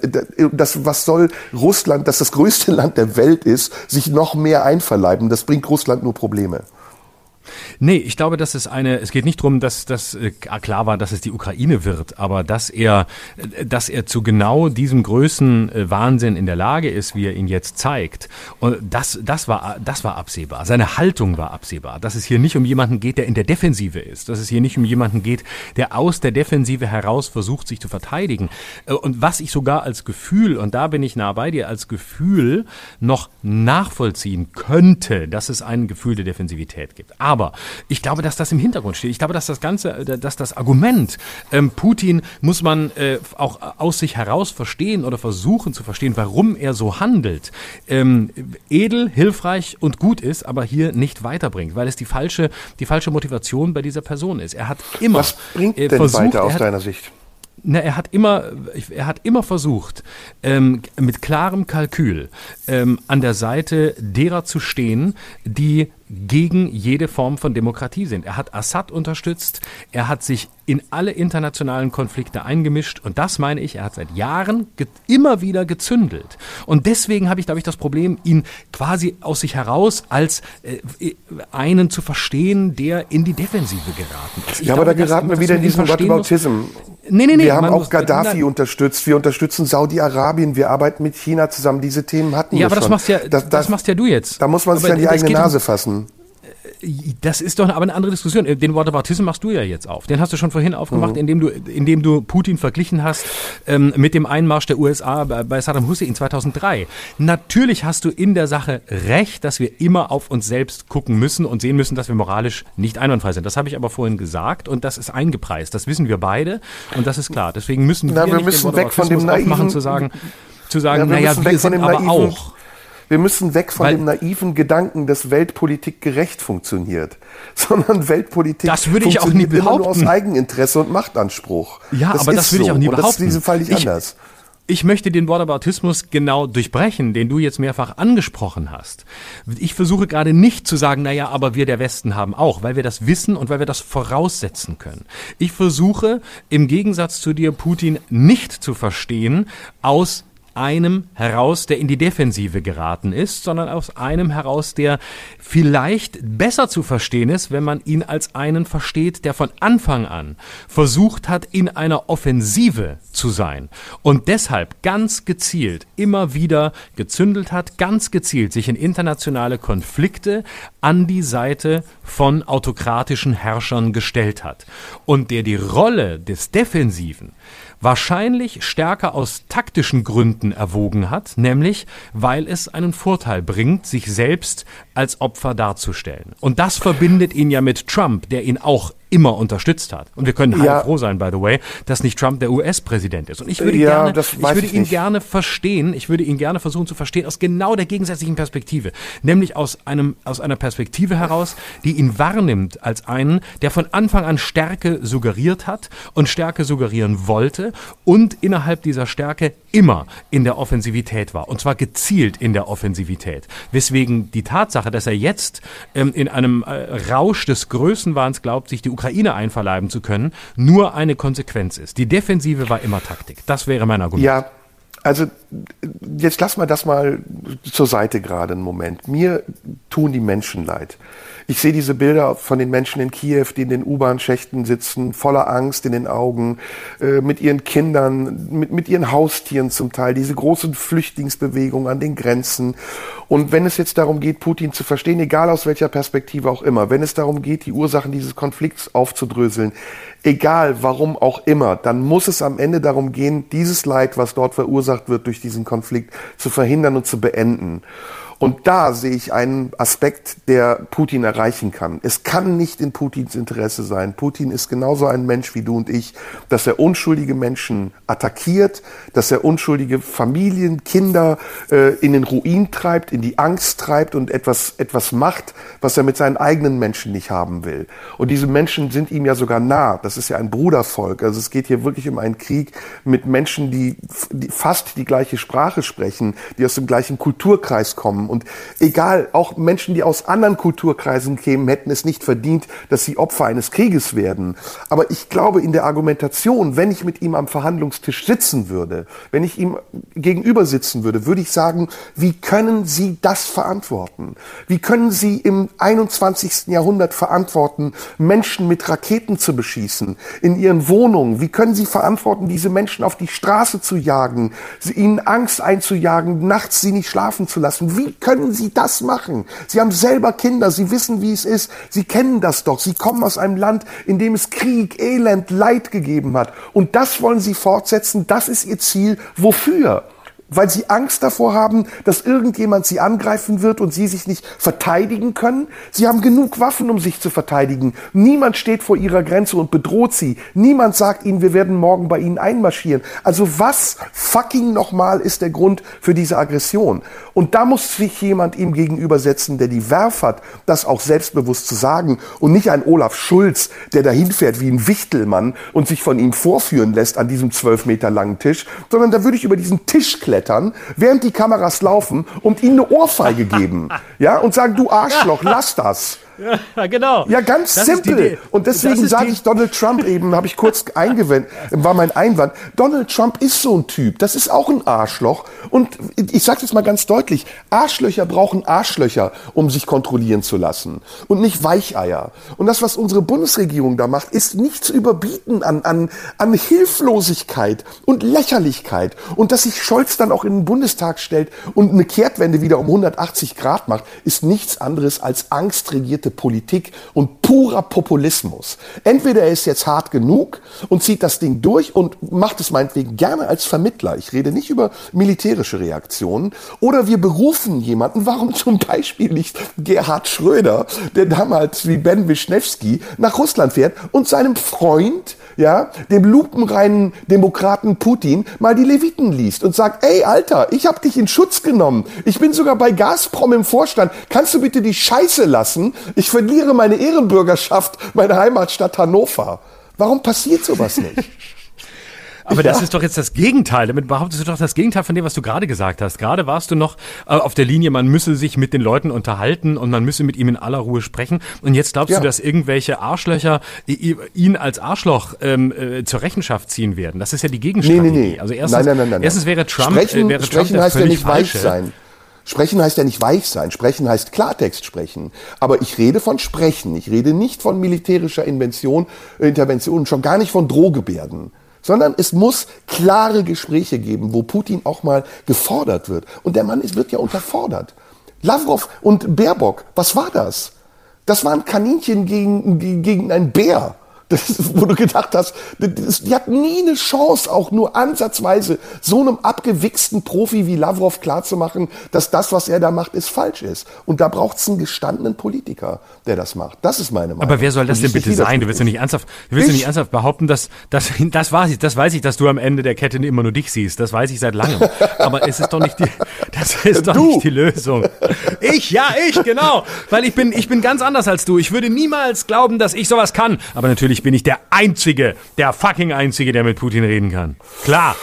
das, was soll Russland, das das größte Land der Welt ist, sich noch mehr einverleiben? Das bringt Russland nur Probleme. Nee, ich glaube, dass es eine, es geht nicht darum, dass das äh, klar war, dass es die Ukraine wird, aber dass er, äh, dass er zu genau diesem Größenwahnsinn in der Lage ist, wie er ihn jetzt zeigt. Und das, das war, das war absehbar. Seine Haltung war absehbar. Dass es hier nicht um jemanden geht, der in der Defensive ist. Dass es hier nicht um jemanden geht, der aus der Defensive heraus versucht, sich zu verteidigen. Äh, und was ich sogar als Gefühl, und da bin ich nah bei dir, als Gefühl noch nachvollziehen könnte, dass es ein Gefühl der Defensivität gibt. Aber ich glaube, dass das im Hintergrund steht. Ich glaube, dass das Ganze, äh, dass das Argument, ähm, Putin muss man äh, auch aus sich heraus verstehen oder versuchen zu verstehen, warum er so handelt, ähm, edel, hilfreich und gut ist, aber hier nicht weiterbringt, weil es die falsche, die falsche Motivation bei dieser Person ist. Er hat immer Was bringt äh, denn versucht, weiter aus hat, deiner Sicht? Na, er hat immer, er hat immer versucht, ähm, mit klarem Kalkül ähm, an der Seite derer zu stehen, die gegen jede Form von Demokratie sind. Er hat Assad unterstützt, er hat sich in alle internationalen Konflikte eingemischt und das meine ich, er hat seit Jahren immer wieder gezündelt. Und deswegen habe ich, glaube ich, das Problem, ihn quasi aus sich heraus als äh, einen zu verstehen, der in die Defensive geraten ist. Ich ja, glaube, aber da geraten wir wieder in diesen Whataboutism. Nee, nee, nee, wir haben auch Gaddafi muss, unterstützt, wir unterstützen Saudi-Arabien, wir arbeiten mit China zusammen. Diese Themen hatten ja, wir schon. Ja, aber das machst ja, das, das, das machst ja du jetzt. Da muss man sich aber an die eigene Nase fassen. Das ist doch aber eine andere Diskussion. Den Whataboutism machst du ja jetzt auf. Den hast du schon vorhin aufgemacht, mhm. indem du, indem du Putin verglichen hast ähm, mit dem Einmarsch der USA bei, Saddam Hussein 2003. Natürlich hast du in der Sache recht, dass wir immer auf uns selbst gucken müssen und sehen müssen, dass wir moralisch nicht einwandfrei sind. Das habe ich aber vorhin gesagt und das ist eingepreist. Das wissen wir beide und das ist klar. Deswegen müssen Na, wir, wir müssen weg von dem naiven, aufmachen, zu sagen, zu sagen, ja, wir naja, wir sind aber auch wir müssen weg von Weil, dem naiven Gedanken, dass Weltpolitik gerecht funktioniert, [LAUGHS] sondern Weltpolitik das würde ich auch nie behaupten. immer nur aus Eigeninteresse und Machtanspruch. Ja, das aber das würde so. ich auch nie behaupten. Und das ist in diesem Fall nicht ich, anders. Ich möchte den Whataboutismus genau durchbrechen, den du jetzt mehrfach angesprochen hast. Ich versuche gerade nicht zu sagen, naja, aber wir der Westen haben auch, weil wir das wissen und weil wir das voraussetzen können. Ich versuche im Gegensatz zu dir Putin nicht zu verstehen aus einem heraus, der in die Defensive geraten ist, sondern aus einem heraus, der vielleicht besser zu verstehen ist, wenn man ihn als einen versteht, der von Anfang an versucht hat, in einer Offensive zu sein und deshalb ganz gezielt immer wieder gezündelt hat, ganz gezielt sich in internationale Konflikte an die Seite von autokratischen Herrschern gestellt hat und der die Rolle des Defensiven wahrscheinlich stärker aus taktischen Gründen erwogen hat, nämlich weil es einen Vorteil bringt, sich selbst als Opfer darzustellen. Und das verbindet ihn ja mit Trump, der ihn auch immer unterstützt hat. Und wir können ja. froh sein, by the way, dass nicht Trump der US-Präsident ist. Und ich würde, ja, gerne, ich würde ich ihn nicht. gerne verstehen, ich würde ihn gerne versuchen zu verstehen aus genau der gegensätzlichen Perspektive. Nämlich aus einem, aus einer Perspektive heraus, die ihn wahrnimmt als einen, der von Anfang an Stärke suggeriert hat und Stärke suggerieren wollte und innerhalb dieser Stärke immer in der Offensivität war. Und zwar gezielt in der Offensivität. Weswegen die Tatsache, dass er jetzt ähm, in einem äh, Rausch des Größenwahns glaubt, sich die Ukraine einverleiben zu können, nur eine Konsequenz ist. Die Defensive war immer Taktik. Das wäre mein Argument. Ja, also jetzt lass mal das mal zur Seite gerade einen Moment. Mir tun die Menschen leid. Ich sehe diese Bilder von den Menschen in Kiew, die in den U-Bahn-Schächten sitzen, voller Angst in den Augen, äh, mit ihren Kindern, mit, mit ihren Haustieren zum Teil, diese großen Flüchtlingsbewegungen an den Grenzen. Und wenn es jetzt darum geht, Putin zu verstehen, egal aus welcher Perspektive auch immer, wenn es darum geht, die Ursachen dieses Konflikts aufzudröseln, egal warum auch immer, dann muss es am Ende darum gehen, dieses Leid, was dort verursacht wird durch diesen Konflikt, zu verhindern und zu beenden. Und da sehe ich einen Aspekt, der Putin erreichen kann. Es kann nicht in Putins Interesse sein. Putin ist genauso ein Mensch wie du und ich, dass er unschuldige Menschen attackiert, dass er unschuldige Familien, Kinder äh, in den Ruin treibt, in die Angst treibt und etwas, etwas macht, was er mit seinen eigenen Menschen nicht haben will. Und diese Menschen sind ihm ja sogar nah. Das ist ja ein Brudervolk. Also es geht hier wirklich um einen Krieg mit Menschen, die, die fast die gleiche Sprache sprechen, die aus dem gleichen Kulturkreis kommen und egal, auch Menschen, die aus anderen Kulturkreisen kämen, hätten es nicht verdient, dass sie Opfer eines Krieges werden. Aber ich glaube, in der Argumentation, wenn ich mit ihm am Verhandlungstisch sitzen würde, wenn ich ihm gegenüber sitzen würde, würde ich sagen, wie können Sie das verantworten? Wie können Sie im 21. Jahrhundert verantworten, Menschen mit Raketen zu beschießen, in ihren Wohnungen? Wie können Sie verantworten, diese Menschen auf die Straße zu jagen, ihnen Angst einzujagen, nachts sie nicht schlafen zu lassen? Wie können Sie das machen? Sie haben selber Kinder, Sie wissen, wie es ist. Sie kennen das doch. Sie kommen aus einem Land, in dem es Krieg, Elend, Leid gegeben hat. Und das wollen Sie fortsetzen. Das ist Ihr Ziel. Wofür? Weil sie Angst davor haben, dass irgendjemand sie angreifen wird und sie sich nicht verteidigen können. Sie haben genug Waffen, um sich zu verteidigen. Niemand steht vor ihrer Grenze und bedroht sie. Niemand sagt ihnen, wir werden morgen bei ihnen einmarschieren. Also was fucking nochmal ist der Grund für diese Aggression? Und da muss sich jemand ihm gegenübersetzen, der die Werf hat, das auch selbstbewusst zu sagen und nicht ein Olaf Schulz, der dahin fährt wie ein Wichtelmann und sich von ihm vorführen lässt an diesem zwölf Meter langen Tisch, sondern da würde ich über diesen Tisch klettern hochklettern, während die Kameras laufen und ihnen eine Ohrfeige geben. ja, und sagen, du Arschloch, lass das. Ja, genau. Ja, ganz das simpel. Und deswegen sage ich Donald Trump eben, habe ich kurz [LAUGHS] eingewendet, war mein Einwand. Donald Trump ist so ein Typ. Das ist auch ein Arschloch. Und ich sage jetzt mal ganz deutlich, Arschlöcher brauchen Arschlöcher, um sich kontrollieren zu lassen. Und nicht Weicheier. Und das, was unsere Bundesregierung da macht, ist nicht zu überbieten an, an, an Hilflosigkeit und Lächerlichkeit. Und dass sich Scholz dann auch in den Bundestag stellt und eine Kehrtwende wieder um 180 Grad macht, ist nichts anderes als angstregierte ausgerichtete Politik und purer Populismus. Entweder er ist jetzt hart genug und zieht das Ding durch und macht es meinetwegen gerne als Vermittler. Ich rede nicht über militärische Reaktionen. Oder wir berufen jemanden, warum zum Beispiel nicht Gerhard Schröder, der damals wie Ben Wischnewski nach Russland fährt und seinem Freund ja, dem lupenreinen Demokraten Putin mal die Leviten liest und sagt, ey Alter, ich habe dich in Schutz genommen. Ich bin sogar bei Gazprom im Vorstand. Kannst du bitte die Scheiße lassen? Ich verliere meine Ehrenbürgerschaft, meine Heimatstadt Hannover. Warum passiert sowas nicht? [LAUGHS] Aber ja. das ist doch jetzt das Gegenteil. Damit behauptest du doch das Gegenteil von dem, was du gerade gesagt hast. Gerade warst du noch äh, auf der Linie, man müsse sich mit den Leuten unterhalten und man müsse mit ihm in aller Ruhe sprechen. Und jetzt glaubst ja. du, dass irgendwelche Arschlöcher ihn als Arschloch ähm, äh, zur Rechenschaft ziehen werden. Das ist ja die Gegenstrategie. Nee, nee, nee. Also erstens, nein, nein, nein, erstens wäre Trump, sprechen, äh, wäre Trump sprechen heißt ja nicht weich sein. Sprechen heißt ja nicht weich sein. Sprechen heißt Klartext sprechen. Aber ich rede von Sprechen. Ich rede nicht von militärischer Invention, Intervention, schon gar nicht von Drohgebärden. Sondern es muss klare Gespräche geben, wo Putin auch mal gefordert wird. Und der Mann ist, wird ja unterfordert. Lavrov und Baerbock, was war das? Das waren Kaninchen gegen, gegen einen Bär. Das wo du gedacht hast, das, die hat nie eine Chance, auch nur ansatzweise so einem abgewichsten Profi wie Lavrov klarzumachen, dass das, was er da macht, ist falsch ist. Und da braucht es einen gestandenen Politiker, der das macht. Das ist meine Meinung. Aber wer soll das denn bitte sein? Du willst ja nicht ernsthaft, du willst ja nicht ernsthaft behaupten, dass, dass [LAUGHS] das weiß ich, das weiß ich, dass du am Ende der Kette immer nur dich siehst. Das weiß ich seit langem. Aber es ist doch nicht die, [LAUGHS] das ist doch du. nicht die Lösung. Ich, ja, ich, genau. Weil ich bin, ich bin ganz anders als du. Ich würde niemals glauben, dass ich sowas kann. Aber natürlich bin ich der Einzige, der fucking Einzige, der mit Putin reden kann. Klar.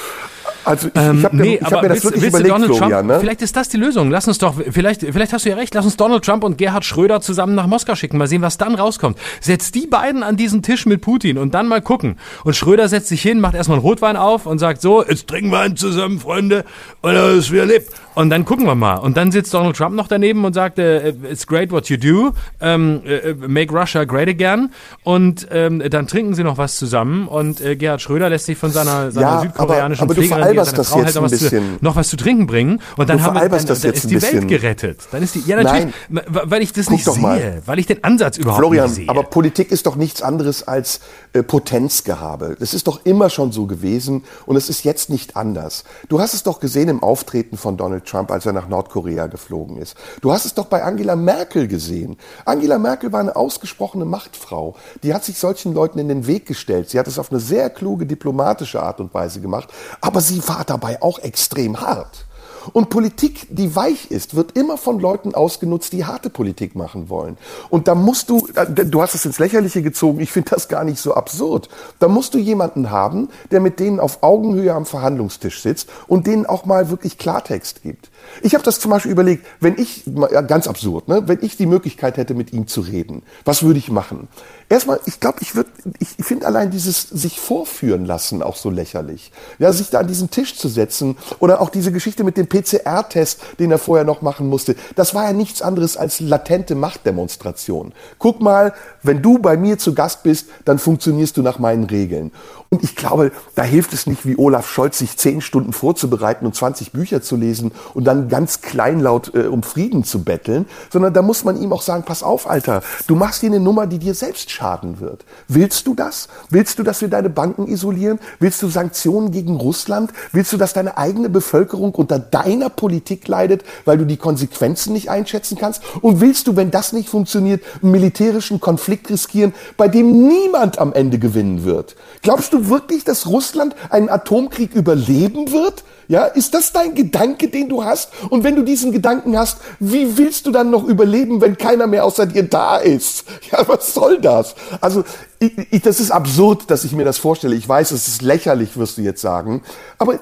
Also ich, ähm, ich habe nee, hab mir das willst, wirklich überlegt, Donald Florian, Trump, ne? Vielleicht ist das die Lösung. Lass uns doch, vielleicht, vielleicht hast du ja recht, lass uns Donald Trump und Gerhard Schröder zusammen nach Moskau schicken. Mal sehen, was dann rauskommt. Setz die beiden an diesen Tisch mit Putin und dann mal gucken. Und Schröder setzt sich hin, macht erstmal einen Rotwein auf und sagt so, jetzt trinken wir einen zusammen, Freunde, und das ist wieder lieb. Und dann gucken wir mal. Und dann sitzt Donald Trump noch daneben und sagt, äh, it's great what you do, ähm, äh, make Russia great again. Und ähm, dann trinken sie noch was zusammen und äh, Gerhard Schröder lässt sich von seiner, seiner ja, südkoreanischen aber, aber Pflegerin, die seine Frau halt noch was, zu, noch was, zu, trinken bringen. Und dann, haben wir, dann, dann ist die Welt gerettet. Dann ist die, ja natürlich, Nein. weil ich das Guck nicht sehe, mal. weil ich den Ansatz überhaupt Florian, nicht sehe. aber Politik ist doch nichts anderes als äh, Potenzgehabe. Das ist doch immer schon so gewesen und es ist jetzt nicht anders. Du hast es doch gesehen im Auftreten von Donald Trump, als er nach Nord Nordkorea geflogen ist. Du hast es doch bei Angela Merkel gesehen. Angela Merkel war eine ausgesprochene Machtfrau. Die hat sich solchen Leuten in den Weg gestellt. Sie hat es auf eine sehr kluge diplomatische Art und Weise gemacht, aber sie war dabei auch extrem hart. Und Politik, die weich ist, wird immer von Leuten ausgenutzt, die harte Politik machen wollen. Und da musst du, du hast es ins Lächerliche gezogen, ich finde das gar nicht so absurd. Da musst du jemanden haben, der mit denen auf Augenhöhe am Verhandlungstisch sitzt und denen auch mal wirklich Klartext gibt. Ich habe das zum Beispiel überlegt, wenn ich, ganz absurd, ne, wenn ich die Möglichkeit hätte, mit ihm zu reden, was würde ich machen? Erstmal, ich glaube, ich würde, ich finde allein dieses sich vorführen lassen auch so lächerlich. Ja, sich da an diesen Tisch zu setzen oder auch diese Geschichte mit dem PCR-Test, den er vorher noch machen musste, das war ja nichts anderes als latente Machtdemonstration. Guck mal, wenn du bei mir zu Gast bist, dann funktionierst du nach meinen Regeln. Und ich glaube, da hilft es nicht, wie Olaf Scholz, sich zehn Stunden vorzubereiten und 20 Bücher zu lesen und dann ganz kleinlaut äh, um Frieden zu betteln, sondern da muss man ihm auch sagen, pass auf, Alter, du machst hier eine Nummer, die dir selbst schaden wird. Willst du das? Willst du, dass wir deine Banken isolieren? Willst du Sanktionen gegen Russland? Willst du, dass deine eigene Bevölkerung unter deiner Politik leidet, weil du die Konsequenzen nicht einschätzen kannst? Und willst du, wenn das nicht funktioniert, einen militärischen Konflikt riskieren, bei dem niemand am Ende gewinnen wird? Glaubst du wirklich, dass Russland einen Atomkrieg überleben wird? Ja, ist das dein Gedanke, den du hast? Und wenn du diesen Gedanken hast, wie willst du dann noch überleben, wenn keiner mehr außer dir da ist? [LAUGHS] Ja, was soll das? Also, ich, ich, das ist absurd, dass ich mir das vorstelle. Ich weiß, es ist lächerlich, wirst du jetzt sagen. Aber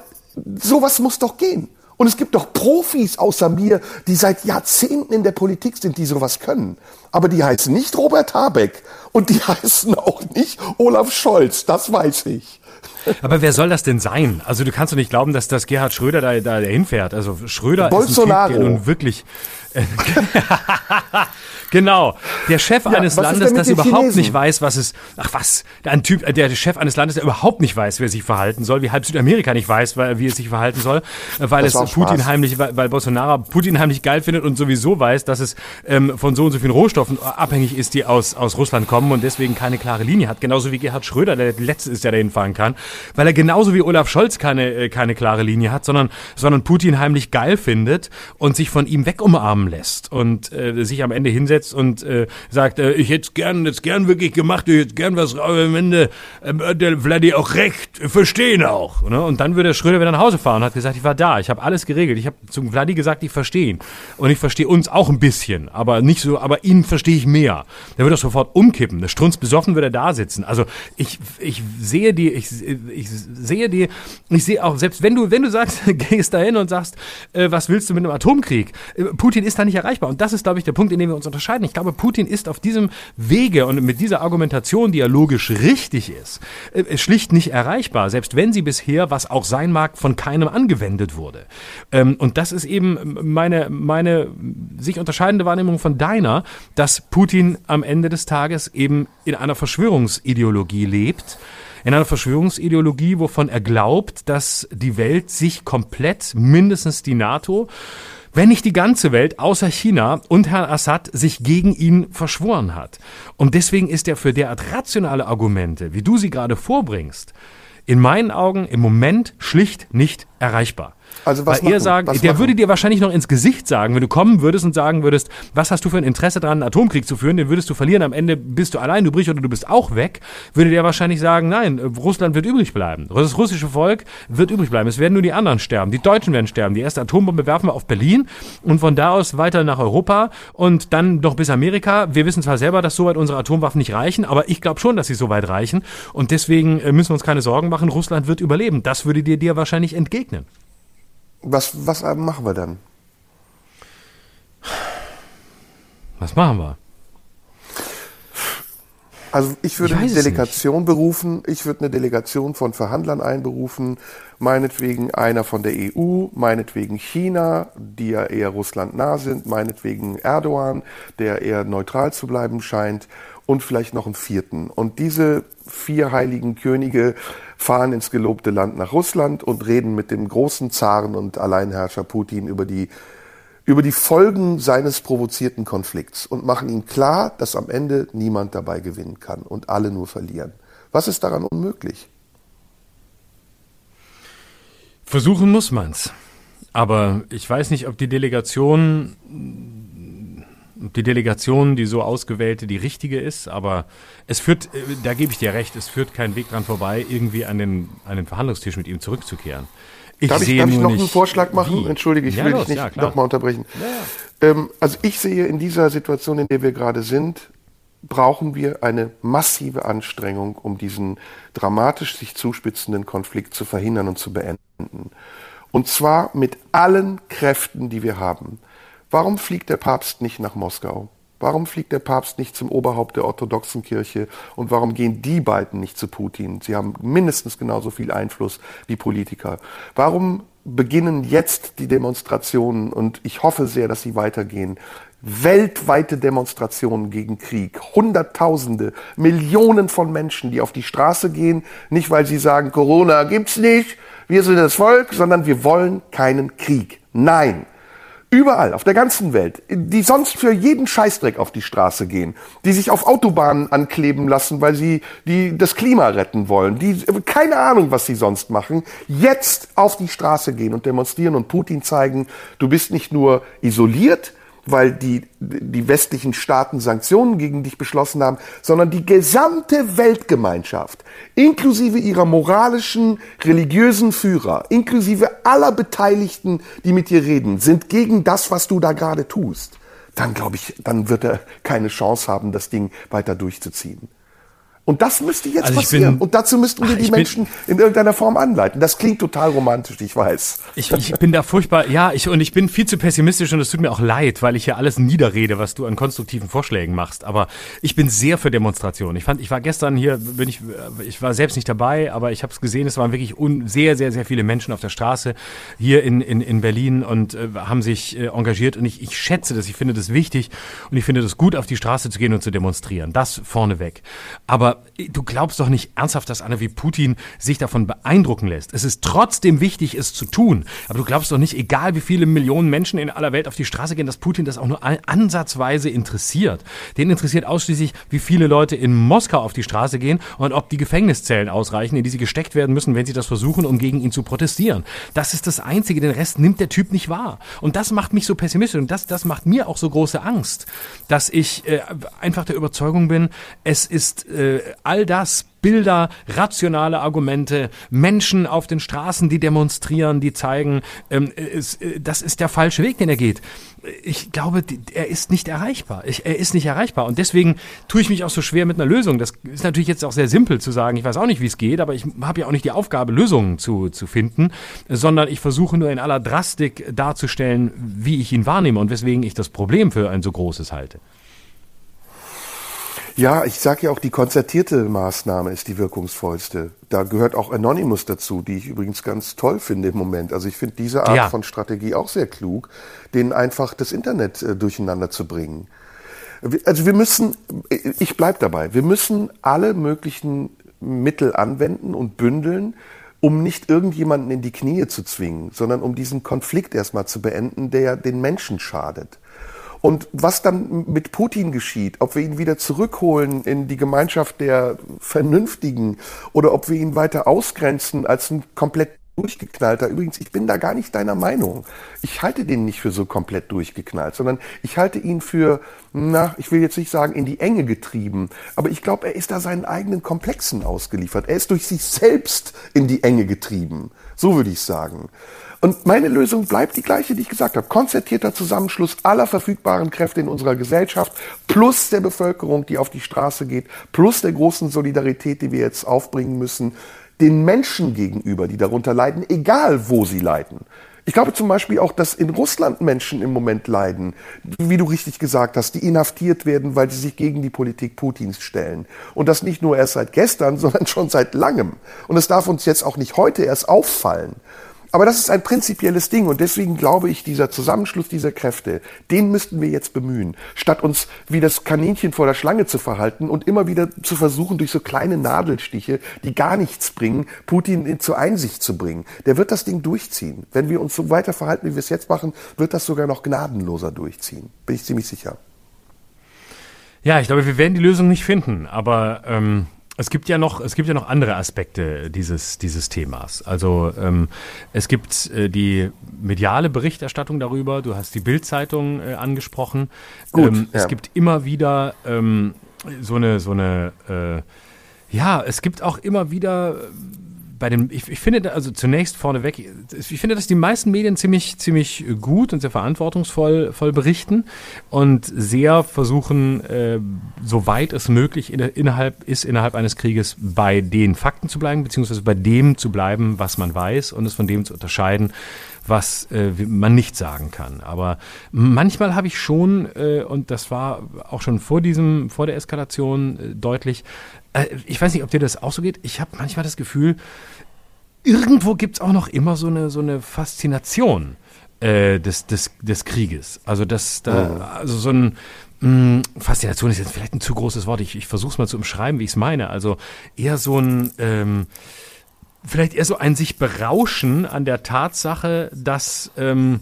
sowas muss doch gehen. Und es gibt doch Profis außer mir, die seit Jahrzehnten in der Politik sind, die sowas können. Aber die heißen nicht Robert Habeck und die [LAUGHS] heißen auch nicht Olaf Scholz, das weiß ich. Aber wer soll das denn sein? Also du kannst doch nicht glauben, dass das Gerhard Schröder da, da hinfährt. Also Schröder Bolsonaro. ist ein Typ, der nun wirklich [LAUGHS] genau. Der Chef ja, eines Landes, das überhaupt Chinesen? nicht weiß, was es. Ach was, ein Typ, der Chef eines Landes, der überhaupt nicht weiß, wie er sich verhalten soll, wie halb Südamerika nicht weiß, wie es sich verhalten soll, weil das es Putin Spaß. heimlich, weil Bolsonaro Putin heimlich geil findet und sowieso weiß, dass es ähm, von so und so vielen Rohstoffen abhängig ist, die aus, aus Russland kommen und deswegen keine klare Linie hat. Genauso wie Gerhard Schröder, der der letzte ist, der dahin fahren kann, weil er genauso wie Olaf Scholz keine, äh, keine klare Linie hat, sondern, sondern Putin heimlich geil findet und sich von ihm wegumarmen lässt und äh, sich am Ende hinsetzt und äh, sagt, äh, ich hätte gern, jetzt gern wirklich gemacht, ich hätte gern was, aber am Ende äh, der Vladi auch recht, verstehen auch. Ne? Und dann würde Schröder wieder nach Hause fahren und hat gesagt, ich war da, ich habe alles geregelt, ich habe zum Vladi gesagt, ich verstehe ihn und ich verstehe uns auch ein bisschen, aber nicht so, aber ihn verstehe ich mehr. Der würde doch sofort umkippen Ne, strunzbesoffen würde er da sitzen. Also ich, ich sehe die, ich, ich sehe die, ich sehe auch, selbst wenn du, wenn du sagst, [LAUGHS] gehst da hin und sagst, äh, was willst du mit einem Atomkrieg? Äh, Putin ist da nicht erreichbar. Und das ist, glaube ich, der Punkt, in dem wir uns unterscheiden. Ich glaube, Putin ist auf diesem Wege und mit dieser Argumentation, die ja logisch richtig ist, äh, schlicht nicht erreichbar, selbst wenn sie bisher, was auch sein mag, von keinem angewendet wurde. Ähm, und das ist eben meine, meine sich unterscheidende Wahrnehmung von deiner, dass Putin am Ende des Tages eben in einer Verschwörungsideologie lebt, in einer Verschwörungsideologie, wovon er glaubt, dass die Welt sich komplett, mindestens die NATO, wenn nicht die ganze Welt außer China und Herrn Assad sich gegen ihn verschworen hat. Und deswegen ist er für derart rationale Argumente, wie du sie gerade vorbringst, in meinen Augen im Moment schlicht nicht erreichbar. Also was Weil er sagt, was der machen? würde dir wahrscheinlich noch ins Gesicht sagen, wenn du kommen würdest und sagen würdest, was hast du für ein Interesse daran, einen Atomkrieg zu führen, den würdest du verlieren, am Ende bist du allein übrig oder du bist auch weg, würde der wahrscheinlich sagen, nein, Russland wird übrig bleiben. Das russische Volk wird übrig bleiben. Es werden nur die anderen sterben. Die Deutschen werden sterben. Die erste Atombombe werfen wir auf Berlin und von da aus weiter nach Europa und dann noch bis Amerika. Wir wissen zwar selber, dass soweit unsere Atomwaffen nicht reichen, aber ich glaube schon, dass sie so weit reichen und deswegen äh, müssen wir uns keine Sorgen machen. Russland wird überleben. Das würde dir dir wahrscheinlich entgegnen. Was, was machen wir dann? Was machen wir? Also ich würde ich eine Delegation berufen, ich würde eine Delegation von Verhandlern einberufen, meinetwegen einer von der EU, meinetwegen China, die ja eher Russland nah sind, meinetwegen Erdogan, der eher neutral zu bleiben scheint und vielleicht noch einen vierten. Und diese vier heiligen Könige fahren ins gelobte Land nach Russland und reden mit dem großen Zaren und Alleinherrscher Putin über die, über die Folgen seines provozierten Konflikts und machen ihm klar, dass am Ende niemand dabei gewinnen kann und alle nur verlieren. Was ist daran unmöglich? Versuchen muss man's. Aber ich weiß nicht, ob die Delegation die Delegation, die so ausgewählte, die richtige ist, aber es führt, äh, da gebe ich dir recht, es führt keinen Weg dran vorbei, irgendwie an den, an den Verhandlungstisch mit ihm zurückzukehren. Ich darf ich, darf ich noch einen Vorschlag machen? Wie? Entschuldige, ich ja, will los, dich nicht ja, nochmal unterbrechen. Ja. Ähm, also ich sehe in dieser Situation, in der wir gerade sind, brauchen wir eine massive Anstrengung, um diesen dramatisch sich zuspitzenden Konflikt zu verhindern und zu beenden. Und zwar mit allen Kräften, die wir haben. Warum fliegt der Papst nicht nach Moskau? Warum fliegt der Papst nicht zum Oberhaupt der orthodoxen Kirche? Und warum gehen die beiden nicht zu Putin? Sie haben mindestens genauso viel Einfluss wie Politiker. Warum beginnen jetzt die Demonstrationen? Und ich hoffe sehr, dass sie weitergehen. Weltweite Demonstrationen gegen Krieg. Hunderttausende, Millionen von Menschen, die auf die Straße gehen. Nicht, weil sie sagen, Corona gibt's nicht. Wir sind das Volk, sondern wir wollen keinen Krieg. Nein. Überall, auf der ganzen Welt, die sonst für jeden Scheißdreck auf die Straße gehen, die sich auf Autobahnen ankleben lassen, weil sie die, das Klima retten wollen, die keine Ahnung, was sie sonst machen, jetzt auf die Straße gehen und demonstrieren und Putin zeigen, du bist nicht nur isoliert, weil die, die westlichen Staaten Sanktionen gegen dich beschlossen haben, sondern die gesamte Weltgemeinschaft, inklusive ihrer moralischen, religiösen Führer, inklusive aller Beteiligten, die mit dir reden, sind gegen das, was du da gerade tust. Dann glaube ich, dann wird er keine Chance haben, das Ding weiter durchzuziehen. Und das müsste jetzt also passieren. Bin, und dazu müssten wir die Menschen in irgendeiner Form anleiten. Das klingt total romantisch, ich weiß. Ich, ich bin da furchtbar, ja, ich, und ich bin viel zu pessimistisch und es tut mir auch leid, weil ich hier alles niederrede, was du an konstruktiven Vorschlägen machst. Aber ich bin sehr für Demonstrationen. Ich fand, ich war gestern hier, bin ich, ich war selbst nicht dabei, aber ich habe es gesehen, es waren wirklich un, sehr, sehr, sehr viele Menschen auf der Straße hier in, in, in Berlin und äh, haben sich äh, engagiert. Und ich, ich schätze das, ich finde das wichtig und ich finde das gut, auf die Straße zu gehen und zu demonstrieren. Das vorneweg. Aber du glaubst doch nicht ernsthaft, dass einer wie Putin sich davon beeindrucken lässt. Es ist trotzdem wichtig, es zu tun. Aber du glaubst doch nicht, egal wie viele Millionen Menschen in aller Welt auf die Straße gehen, dass Putin das auch nur ansatzweise interessiert. Den interessiert ausschließlich, wie viele Leute in Moskau auf die Straße gehen und ob die Gefängniszellen ausreichen, in die sie gesteckt werden müssen, wenn sie das versuchen, um gegen ihn zu protestieren. Das ist das Einzige. Den Rest nimmt der Typ nicht wahr. Und das macht mich so pessimistisch und das, das macht mir auch so große Angst, dass ich äh, einfach der Überzeugung bin, es ist äh, all das Bilder, rationale Argumente, Menschen auf den Straßen, die demonstrieren, die zeigen, ähm, es, äh, das ist der falsche Weg, den er geht. Ich glaube, er ist nicht erreichbar. Ich, er ist nicht erreichbar. Und deswegen tue ich mich auch so schwer mit einer Lösung. Das ist natürlich jetzt auch sehr simpel zu sagen. Ich weiß auch nicht, wie es geht, aber ich habe ja auch nicht die Aufgabe, Lösungen zu, zu finden, sondern ich versuche nur in aller Drastik darzustellen, wie ich ihn wahrnehme und weswegen ich das Problem für ein so großes halte. Ja, ich sage ja auch, die konzertierte Maßnahme ist die wirkungsvollste. Da gehört auch Anonymous dazu, die ich übrigens ganz toll finde im Moment. Also ich finde diese Art ja. von Strategie auch sehr klug, denen einfach das Internet äh, durcheinander zu bringen. Also wir müssen, ich bleib dabei, wir müssen alle möglichen Mittel anwenden und bündeln, um nicht irgendjemanden in die Knie zu zwingen, sondern um diesen Konflikt erstmal zu beenden, der den Menschen schadet. Und was dann mit Putin geschieht, ob wir ihn wieder zurückholen in die Gemeinschaft der Vernünftigen oder ob wir ihn weiter ausgrenzen als ein komplett durchgeknallter. Übrigens, ich bin da gar nicht deiner Meinung. Ich halte den nicht für so komplett durchgeknallt, sondern ich halte ihn für, na, ich will jetzt nicht sagen, in die Enge getrieben, aber ich glaube, er ist da seinen eigenen Komplexen ausgeliefert. Er ist durch sich selbst in die Enge getrieben. So würde ich sagen. Und meine Lösung bleibt die gleiche, die ich gesagt habe. Konzertierter Zusammenschluss aller verfügbaren Kräfte in unserer Gesellschaft, plus der Bevölkerung, die auf die Straße geht, plus der großen Solidarität, die wir jetzt aufbringen müssen, den Menschen gegenüber, die darunter leiden, egal wo sie leiden. Ich glaube zum Beispiel auch, dass in Russland Menschen im Moment leiden, wie du richtig gesagt hast, die inhaftiert werden, weil sie sich gegen die Politik Putins stellen. Und das nicht nur erst seit gestern, [LAUGHS] sondern schon seit langem. Und es darf uns jetzt auch nicht heute erst auffallen. Aber das ist ein prinzipielles Ding und deswegen glaube ich, dieser Zusammenschluss dieser Kräfte, den müssten wir jetzt bemühen, statt uns wie das Kaninchen vor der Schlange zu verhalten und immer wieder zu versuchen, durch so kleine Nadelstiche, die gar nichts bringen, Putin zur Einsicht zu bringen. Der wird das Ding durchziehen. Wenn wir uns so weiter verhalten, wie wir es jetzt machen, wird das sogar noch gnadenloser durchziehen. Bin ich ziemlich sicher. Ja, ich glaube, wir werden die Lösung nicht finden, aber ähm, es gibt ja noch, es gibt ja noch andere Aspekte dieses, dieses Themas. Also ähm, es gibt äh, die mediale Berichterstattung darüber. Du hast die Bildzeitung äh, angesprochen. Gut, ähm, ja. Es gibt immer wieder ähm, so eine, so eine, äh, ja, es gibt auch immer wieder bei dem, ich, ich finde, also zunächst vorneweg, ich finde, dass die meisten Medien ziemlich, ziemlich gut und sehr verantwortungsvoll voll berichten und sehr versuchen, äh, soweit es möglich in, innerhalb ist, innerhalb eines Krieges bei den Fakten zu bleiben, beziehungsweise bei dem zu bleiben, was man weiß und es von dem zu unterscheiden, was äh, man nicht sagen kann. Aber manchmal habe ich schon, äh, und das war auch schon vor diesem, vor der Eskalation äh, deutlich, ich weiß nicht, ob dir das auch so geht. Ich habe manchmal das Gefühl, irgendwo gibt es auch noch immer so eine, so eine Faszination äh, des, des, des Krieges. Also das, da, also so ein mh, hm, Faszination ist jetzt vielleicht ein zu großes Wort. Ich, ich versuche es mal zu umschreiben, wie ich es meine. Also eher so ein ähm, vielleicht eher so ein sich berauschen an der Tatsache, dass ähm,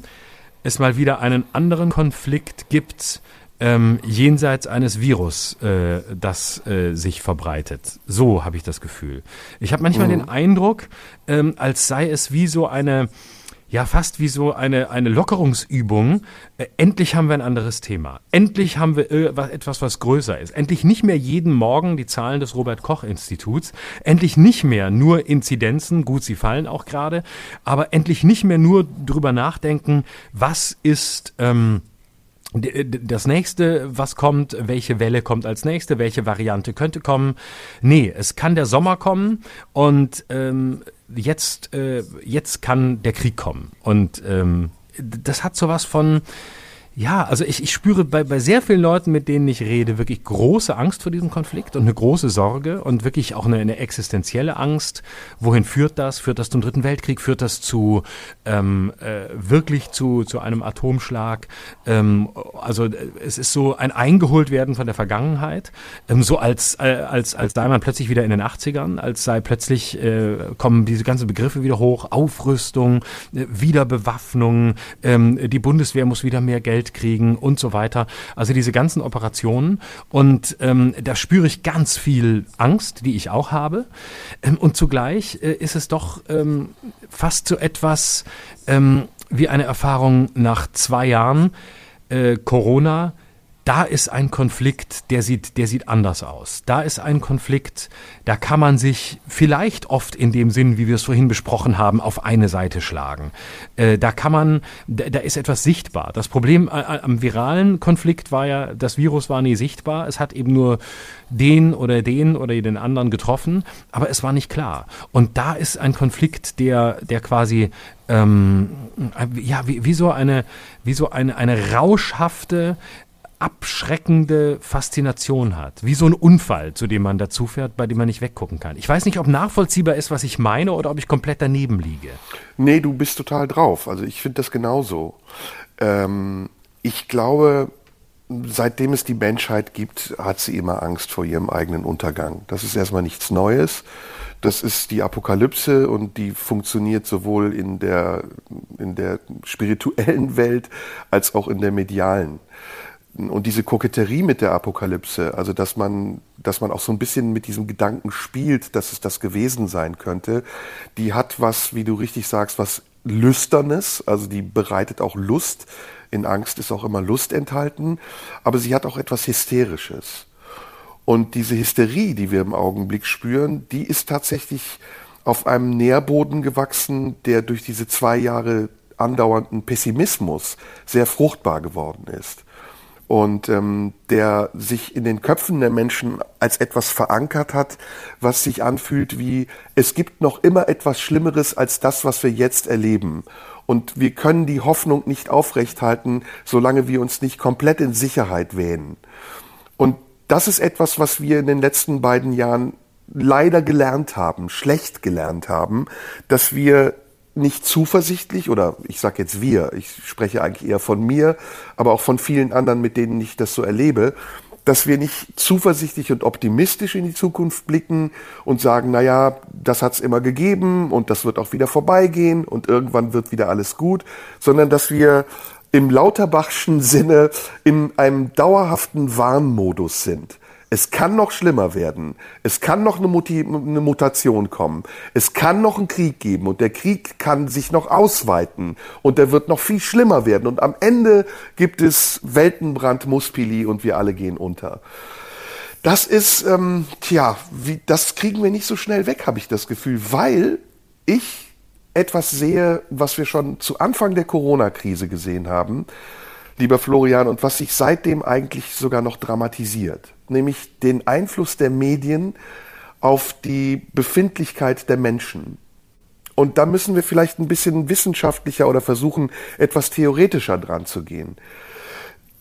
es mal wieder einen anderen Konflikt gibt, ähm, jenseits eines Virus, äh, das äh, sich verbreitet. So habe ich das Gefühl. Ich habe manchmal mhm. den Eindruck, ähm, als sei es wie so eine ja fast wie so eine, eine Lockerungsübung. Äh, endlich haben wir ein anderes Thema. Endlich haben wir etwas, was größer ist. Endlich nicht mehr jeden Morgen die Zahlen des Robert Koch Instituts. Endlich nicht mehr nur Inzidenzen. Gut, sie fallen auch gerade. Aber endlich nicht mehr nur drüber nachdenken, was ist, ähm, das nächste, was kommt, welche Welle kommt als nächste, welche Variante könnte kommen. Nee, es kann der Sommer kommen und ähm, jetzt, äh, jetzt kann der Krieg kommen. Und ähm, das hat sowas von, ja, also ich, ich spüre bei, bei sehr vielen Leuten, mit denen ich rede, wirklich große Angst vor diesem Konflikt und eine große Sorge und wirklich auch eine, eine existenzielle Angst. Wohin führt das? Führt das zum Dritten Weltkrieg? Führt das zu ähm, äh, wirklich zu, zu einem Atomschlag? Ähm, also äh, es ist so ein Eingeholtwerden von der Vergangenheit, ähm, so als, äh, als, als sei man plötzlich wieder in den 80ern, als sei plötzlich äh, kommen diese ganzen Begriffe wieder hoch, Aufrüstung, äh, Wiederbewaffnung, ähm, die Bundeswehr muss wieder mehr Geld Geld kriegen und so weiter. Also diese ganzen Operationen. Und ähm, da spüre ich ganz viel Angst, die ich auch habe. Ähm, und zugleich äh, ist es doch ähm, fast so etwas ähm, wie eine Erfahrung nach zwei Jahren äh, Corona da ist ein Konflikt, der sieht, der sieht anders aus. Da ist ein Konflikt, da kann man sich vielleicht oft in dem Sinn, wie wir es vorhin besprochen haben, auf eine Seite schlagen. Äh, da kann man, da, da, ist etwas sichtbar. Das Problem äh, äh, am viralen Konflikt war ja, das Virus war nie sichtbar. Es hat eben nur den oder den oder den anderen getroffen, aber es war nicht klar. Und da ist ein Konflikt, der, der quasi ähm, ja, wie, wie so eine, wie so eine, eine rauschhafte, abschreckende Faszination hat. Wie so ein Unfall, zu dem man dazufährt, bei dem man nicht weggucken kann. Ich weiß nicht, ob nachvollziehbar ist, was ich meine, oder ob ich komplett daneben liege. Nee, du bist total drauf. Also ich finde das genauso. Ähm, ich glaube, seitdem es die Menschheit gibt, hat sie immer Angst vor ihrem eigenen Untergang. Das ist erstmal nichts Neues. Das ist die Apokalypse und die funktioniert sowohl in der, in der spirituellen Welt als auch in der medialen und diese Koketterie mit der Apokalypse, also dass man, dass man auch so ein bisschen mit diesem Gedanken spielt, dass es das gewesen sein könnte, die hat was, wie du richtig sagst, was Lüsternes, also die bereitet auch Lust. In Angst ist auch immer Lust enthalten, aber sie hat auch etwas Hysterisches. Und diese Hysterie, die wir im Augenblick spüren, die ist tatsächlich auf einem Nährboden gewachsen, der durch diese zwei Jahre andauernden Pessimismus sehr fruchtbar geworden ist und ähm, der sich in den Köpfen der Menschen als etwas verankert hat, was sich anfühlt wie, es gibt noch immer etwas Schlimmeres als das, was wir jetzt erleben. Und wir können die Hoffnung nicht aufrechthalten, solange wir uns nicht komplett in Sicherheit wähnen. Und das ist etwas, was wir in den letzten beiden Jahren leider gelernt haben, schlecht gelernt haben, dass wir nicht zuversichtlich oder ich sage jetzt wir, ich spreche eigentlich eher von mir, aber auch von vielen anderen, mit denen ich das so erlebe, dass wir nicht zuversichtlich und optimistisch in die Zukunft blicken und sagen, na ja, das hat's immer gegeben und das wird auch wieder vorbeigehen und irgendwann wird wieder alles gut, sondern dass wir im Lauterbachschen Sinne in einem dauerhaften Warnmodus sind. Es kann noch schlimmer werden. Es kann noch eine, Muti eine Mutation kommen. Es kann noch einen Krieg geben und der Krieg kann sich noch ausweiten und der wird noch viel schlimmer werden. Und am Ende gibt es Weltenbrand, Muspili und wir alle gehen unter. Das ist, ähm, tja, wie, das kriegen wir nicht so schnell weg, habe ich das Gefühl, weil ich etwas sehe, was wir schon zu Anfang der Corona-Krise gesehen haben lieber Florian, und was sich seitdem eigentlich sogar noch dramatisiert, nämlich den Einfluss der Medien auf die Befindlichkeit der Menschen. Und da müssen wir vielleicht ein bisschen wissenschaftlicher oder versuchen, etwas theoretischer dran zu gehen.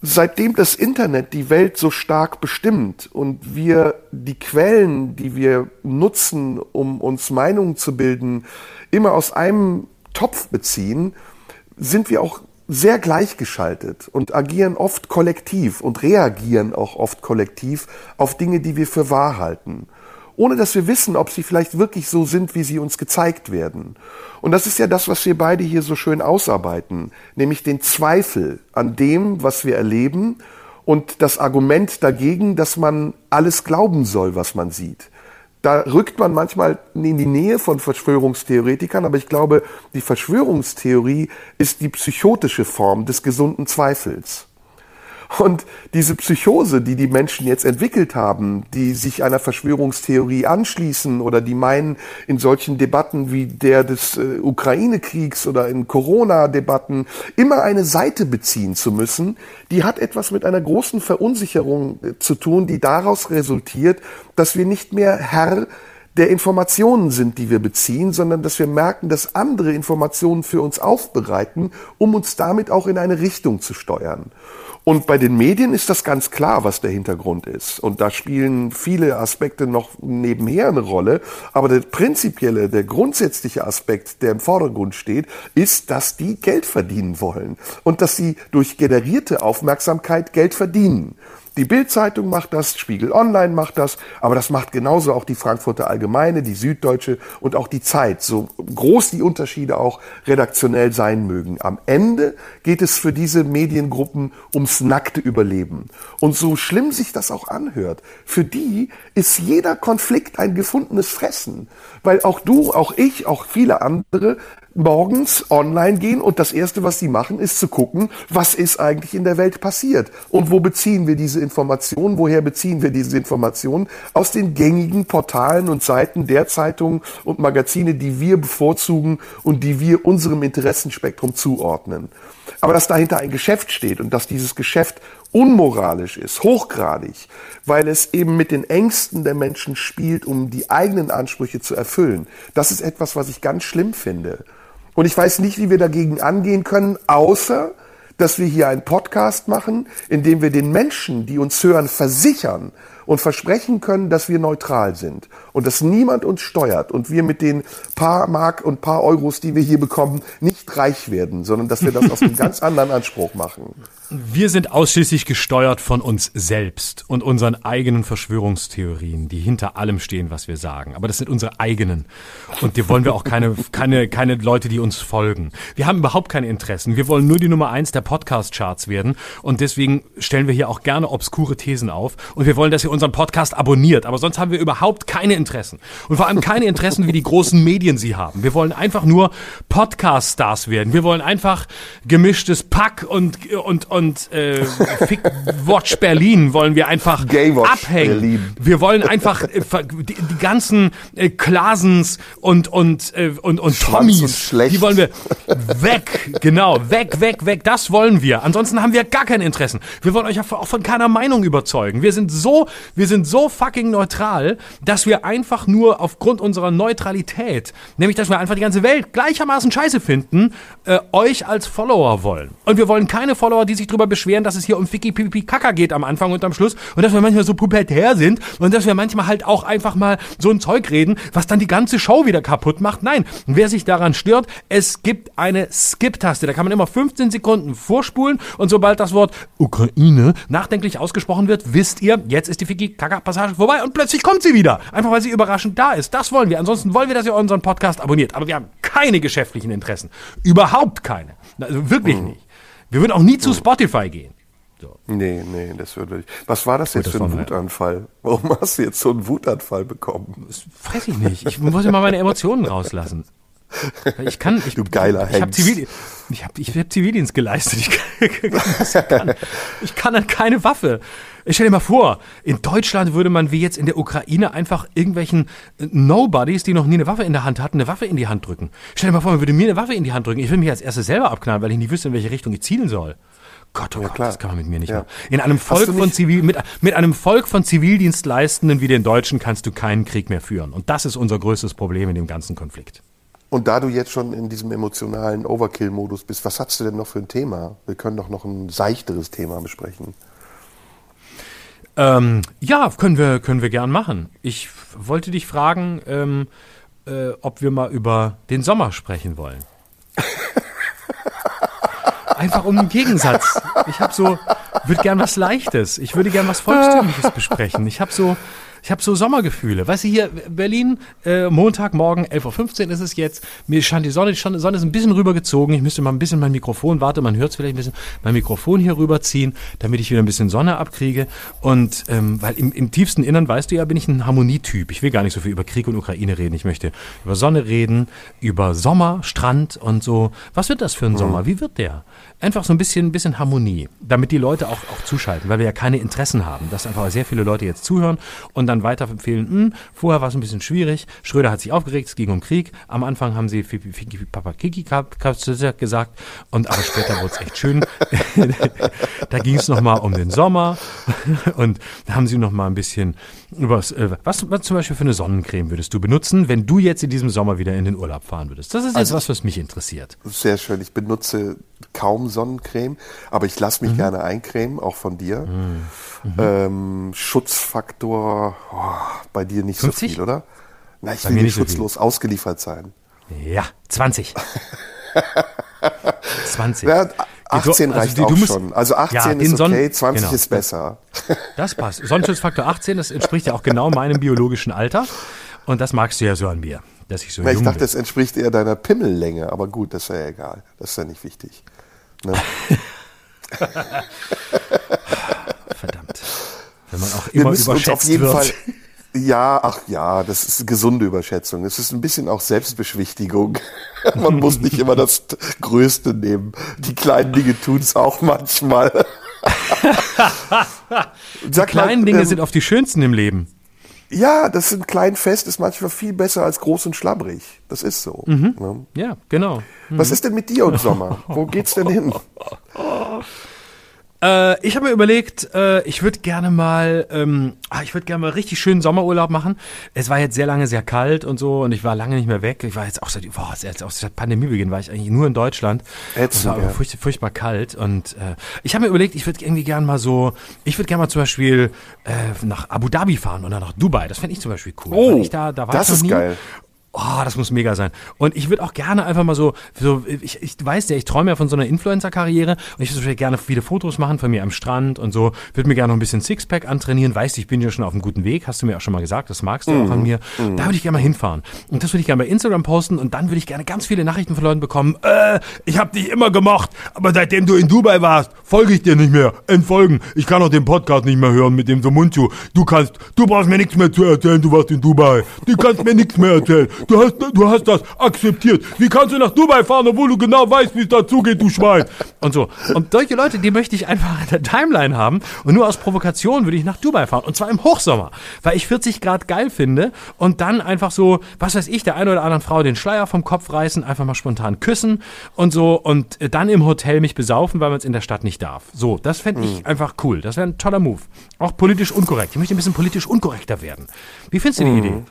Seitdem das Internet die Welt so stark bestimmt und wir die Quellen, die wir nutzen, um uns Meinungen zu bilden, immer aus einem Topf beziehen, sind wir auch sehr gleichgeschaltet und agieren oft kollektiv und reagieren auch oft kollektiv auf Dinge, die wir für wahr halten, ohne dass wir wissen, ob sie vielleicht wirklich so sind, wie sie uns gezeigt werden. Und das ist ja das, was wir beide hier so schön ausarbeiten, nämlich den Zweifel an dem, was wir erleben und das Argument dagegen, dass man alles glauben soll, was man sieht da rückt man manchmal in die Nähe von Verschwörungstheoretikern, aber ich glaube, die Verschwörungstheorie ist die psychotische Form des gesunden Zweifels. Und diese Psychose, die die Menschen jetzt entwickelt haben, die sich einer Verschwörungstheorie anschließen oder die meinen, in solchen Debatten wie der des äh, Ukraine-Kriegs oder in Corona-Debatten immer eine Seite beziehen zu müssen, die hat etwas mit einer großen Verunsicherung äh, zu tun, die daraus resultiert, dass wir nicht mehr Herr der Informationen sind, die wir beziehen, sondern dass wir merken, dass andere Informationen für uns aufbereiten, um uns damit auch in eine Richtung zu steuern. Und bei den Medien ist das ganz klar, was der Hintergrund ist. Und da spielen viele Aspekte noch nebenher eine Rolle. Aber der prinzipielle, der grundsätzliche Aspekt, der im Vordergrund steht, ist, dass die Geld verdienen wollen. Und dass sie durch generierte Aufmerksamkeit Geld verdienen. Die Bildzeitung macht das, Spiegel Online macht das, aber das macht genauso auch die Frankfurter Allgemeine, die Süddeutsche und auch die Zeit, so groß die Unterschiede auch redaktionell sein mögen. Am Ende geht es für diese Mediengruppen ums nackte Überleben. Und so schlimm sich das auch anhört, für die ist jeder Konflikt ein gefundenes Fressen, weil auch du, auch ich, auch viele andere morgens online gehen und das Erste, was sie machen, ist zu gucken, was ist eigentlich in der Welt passiert und wo beziehen wir diese Informationen, woher beziehen wir diese Informationen aus den gängigen Portalen und Seiten der Zeitungen und Magazine, die wir bevorzugen und die wir unserem Interessenspektrum zuordnen. Aber dass dahinter ein Geschäft steht und dass dieses Geschäft unmoralisch ist, hochgradig, weil es eben mit den Ängsten der Menschen spielt, um die eigenen Ansprüche zu erfüllen. Das ist etwas, was ich ganz schlimm finde. Und ich weiß nicht, wie wir dagegen angehen können, außer dass wir hier einen Podcast machen, in dem wir den Menschen, die uns hören, versichern und versprechen können, dass wir neutral sind und dass niemand uns steuert und wir mit den paar Mark und paar Euros, die wir hier bekommen, nicht reich werden, sondern dass wir das aus einem [LAUGHS] ganz anderen Anspruch machen. Wir sind ausschließlich gesteuert von uns selbst und unseren eigenen Verschwörungstheorien, die hinter allem stehen, was wir sagen. Aber das sind unsere eigenen. Und die wollen wir auch keine, keine, keine Leute, die uns folgen. Wir haben überhaupt keine Interessen. Wir wollen nur die Nummer eins der Podcast-Charts werden. Und deswegen stellen wir hier auch gerne obskure Thesen auf. Und wir wollen, dass ihr unseren Podcast abonniert. Aber sonst haben wir überhaupt keine Interessen. Und vor allem keine Interessen, wie die großen Medien sie haben. Wir wollen einfach nur Podcast-Stars werden. Wir wollen einfach gemischtes Pack und, und, und und äh, Fick Watch Berlin wollen wir einfach abhängen. Berlin. Wir wollen einfach äh, die, die ganzen äh, Klasens und und äh, und und Tommys, die wollen wir weg, genau, weg, weg, weg. Das wollen wir. Ansonsten haben wir gar keine Interessen. Wir wollen euch auch von keiner Meinung überzeugen. Wir sind so, wir sind so fucking neutral, dass wir einfach nur aufgrund unserer Neutralität, nämlich dass wir einfach die ganze Welt gleichermaßen Scheiße finden, äh, euch als Follower wollen. Und wir wollen keine Follower, die sich drüber beschweren, dass es hier um Ficky Pipi Kaka geht am Anfang und am Schluss und dass wir manchmal so pubertär sind und dass wir manchmal halt auch einfach mal so ein Zeug reden, was dann die ganze Show wieder kaputt macht. Nein, wer sich daran stört, es gibt eine Skip-Taste. Da kann man immer 15 Sekunden vorspulen und sobald das Wort Ukraine nachdenklich ausgesprochen wird, wisst ihr, jetzt ist die Ficky Kaka Passage vorbei und plötzlich kommt sie wieder. Einfach weil sie überraschend da ist. Das wollen wir. Ansonsten wollen wir, dass ihr unseren Podcast abonniert. Aber wir haben keine geschäftlichen Interessen. Überhaupt keine. Also wirklich hm. nicht. Wir würden auch nie zu Spotify gehen. So. Nee, nee, das würde ich. Was war das Gut, jetzt das für ein Wutanfall? Warum hast du jetzt so einen Wutanfall bekommen? Das weiß ich nicht. Ich muss immer meine Emotionen rauslassen. Ich kann, ich, du geiler ich habe Zivil, ich hab, ich hab Zivildienst geleistet. Ich kann, [LAUGHS] kann, ich kann dann keine Waffe. Ich stell dir mal vor, in Deutschland würde man wie jetzt in der Ukraine einfach irgendwelchen äh, Nobodies, die noch nie eine Waffe in der Hand hatten, eine Waffe in die Hand drücken. Stell dir mal vor, man würde mir eine Waffe in die Hand drücken. Ich will mich als erstes selber abknallen, weil ich nicht wüsste, in welche Richtung ich zielen soll. Gott, oh ja, Gott, klar. das kann man mit mir nicht ja. machen. In einem Volk von Zivil, mit, mit einem Volk von Zivildienstleistenden wie den Deutschen kannst du keinen Krieg mehr führen. Und das ist unser größtes Problem in dem ganzen Konflikt. Und da du jetzt schon in diesem emotionalen Overkill-Modus bist, was hast du denn noch für ein Thema? Wir können doch noch ein seichteres Thema besprechen. Ähm, ja, können wir, können wir gern machen. Ich wollte dich fragen, ähm, äh, ob wir mal über den Sommer sprechen wollen. [LAUGHS] Einfach um einen Gegensatz. Ich habe so, würde gern was Leichtes. Ich würde gern was Volkstümliches [LAUGHS] besprechen. Ich habe so, ich habe so Sommergefühle. Weißt du, hier Berlin, äh, Montagmorgen, 11.15 Uhr ist es jetzt. Mir scheint die Sonne, die Sonne ist ein bisschen rübergezogen. Ich müsste mal ein bisschen mein Mikrofon, warte, man hört es vielleicht ein bisschen, mein Mikrofon hier rüberziehen, damit ich wieder ein bisschen Sonne abkriege. Und ähm, weil im, im tiefsten Innern, weißt du ja, bin ich ein Harmonietyp. Ich will gar nicht so viel über Krieg und Ukraine reden. Ich möchte über Sonne reden, über Sommer, Strand und so. Was wird das für ein mhm. Sommer? Wie wird der? Einfach so ein bisschen, ein bisschen Harmonie, damit die Leute auch, auch zuschalten, weil wir ja keine Interessen haben, dass einfach sehr viele Leute jetzt zuhören und dann weiterempfehlen, hm, vorher war es ein bisschen schwierig, Schröder hat sich aufgeregt, es ging um Krieg, am Anfang haben sie Papa Kiki gesagt und aber später wurde es echt schön. [LAUGHS] da ging es nochmal um den Sommer [LAUGHS] und da haben sie nochmal ein bisschen über äh, was, was zum Beispiel für eine Sonnencreme würdest du benutzen, wenn du jetzt in diesem Sommer wieder in den Urlaub fahren würdest? Das ist jetzt also, was, was mich interessiert. Sehr schön. Ich benutze kaum Sonnencreme, aber ich lasse mich mhm. gerne eincremen, auch von dir. Mhm. mhm. Ähm, Schutzfaktor oh, bei dir nicht 50? so viel, oder? Na, ich bei will nicht schutzlos so ausgeliefert sein. Ja, 20. 20. [LAUGHS] Ja, 18 du, also reicht die, auch musst, schon. Also 18 ja, ist okay, 20 genau, ist besser. [LAUGHS] Das passt. Sonnenschutzfaktor 18, das entspricht ja auch genau meinem biologischen Alter. Und das magst du ja so an mir, dass ich so Na, jung Ich dachte, bin. das entspricht eher deiner Pimmellänge, aber gut, das ist ja egal. Das ist ja nicht wichtig. Ne? [LAUGHS] Verdammt. Wenn man auch immer überschätzt wird. Fall, Ja, ach ja, das ist eine gesunde Überschätzung. Es ist ein bisschen auch Selbstbeschwichtigung. [LAUGHS] Man muss nicht immer das Größte nehmen. Die kleinen Dinge tun es auch manchmal. [LAUGHS] die kleinen mal, Dinge ähm, sind oft die schönsten im Leben. Ja, das ist ein klein Fest ist manchmal viel besser als groß und schlabbrig. Das ist so. Mhm. Ne? Ja, genau. Mhm. Was ist denn mit dir und Sommer? Wo geht's denn hin? [LAUGHS] Äh, ich habe mir überlegt, äh, ich würde gerne mal, ähm, ah, ich würde gerne mal richtig schönen Sommerurlaub machen. Es war jetzt sehr lange sehr kalt und so und ich war lange nicht mehr weg. Ich war jetzt auch seit, boah, jetzt auch seit Pandemiebeginn war ich eigentlich nur in Deutschland. es war aber furcht, furchtbar kalt und äh, ich habe mir überlegt, ich würde irgendwie gerne mal so, ich würde gerne mal zum Beispiel äh, nach Abu Dhabi fahren oder nach Dubai. Das fände ich zum Beispiel cool. Oh, da, da war das ist geil. Oh, das muss mega sein. Und ich würde auch gerne einfach mal so, so ich, ich weiß ja, ich träume ja von so einer Influencer-Karriere und ich würde gerne viele Fotos machen von mir am Strand und so. Würde mir gerne noch ein bisschen Sixpack antrainieren. Weißt, ich bin ja schon auf einem guten Weg, hast du mir auch schon mal gesagt, das magst du mhm. auch an mir. Mhm. Da würde ich gerne mal hinfahren. Und das würde ich gerne bei Instagram posten und dann würde ich gerne ganz viele Nachrichten von Leuten bekommen. Äh, ich habe dich immer gemocht, aber seitdem du in Dubai warst, folge ich dir nicht mehr. Entfolgen. Ich kann auch den Podcast nicht mehr hören mit dem so Mund zu. Du kannst, du brauchst mir nichts mehr zu erzählen, du warst in Dubai. Du kannst mir nichts mehr erzählen. Du hast, du hast das akzeptiert. Wie kannst du nach Dubai fahren, obwohl du genau weißt, wie es dazugeht, du Schwein? Und so. Und solche Leute, die möchte ich einfach in der Timeline haben. Und nur aus Provokation würde ich nach Dubai fahren. Und zwar im Hochsommer. Weil ich 40 Grad geil finde. Und dann einfach so, was weiß ich, der einen oder anderen Frau den Schleier vom Kopf reißen, einfach mal spontan küssen und so. Und dann im Hotel mich besaufen, weil man es in der Stadt nicht darf. So, das fände ich mhm. einfach cool. Das wäre ein toller Move. Auch politisch unkorrekt. Ich möchte ein bisschen politisch unkorrekter werden. Wie findest du die mhm. Idee?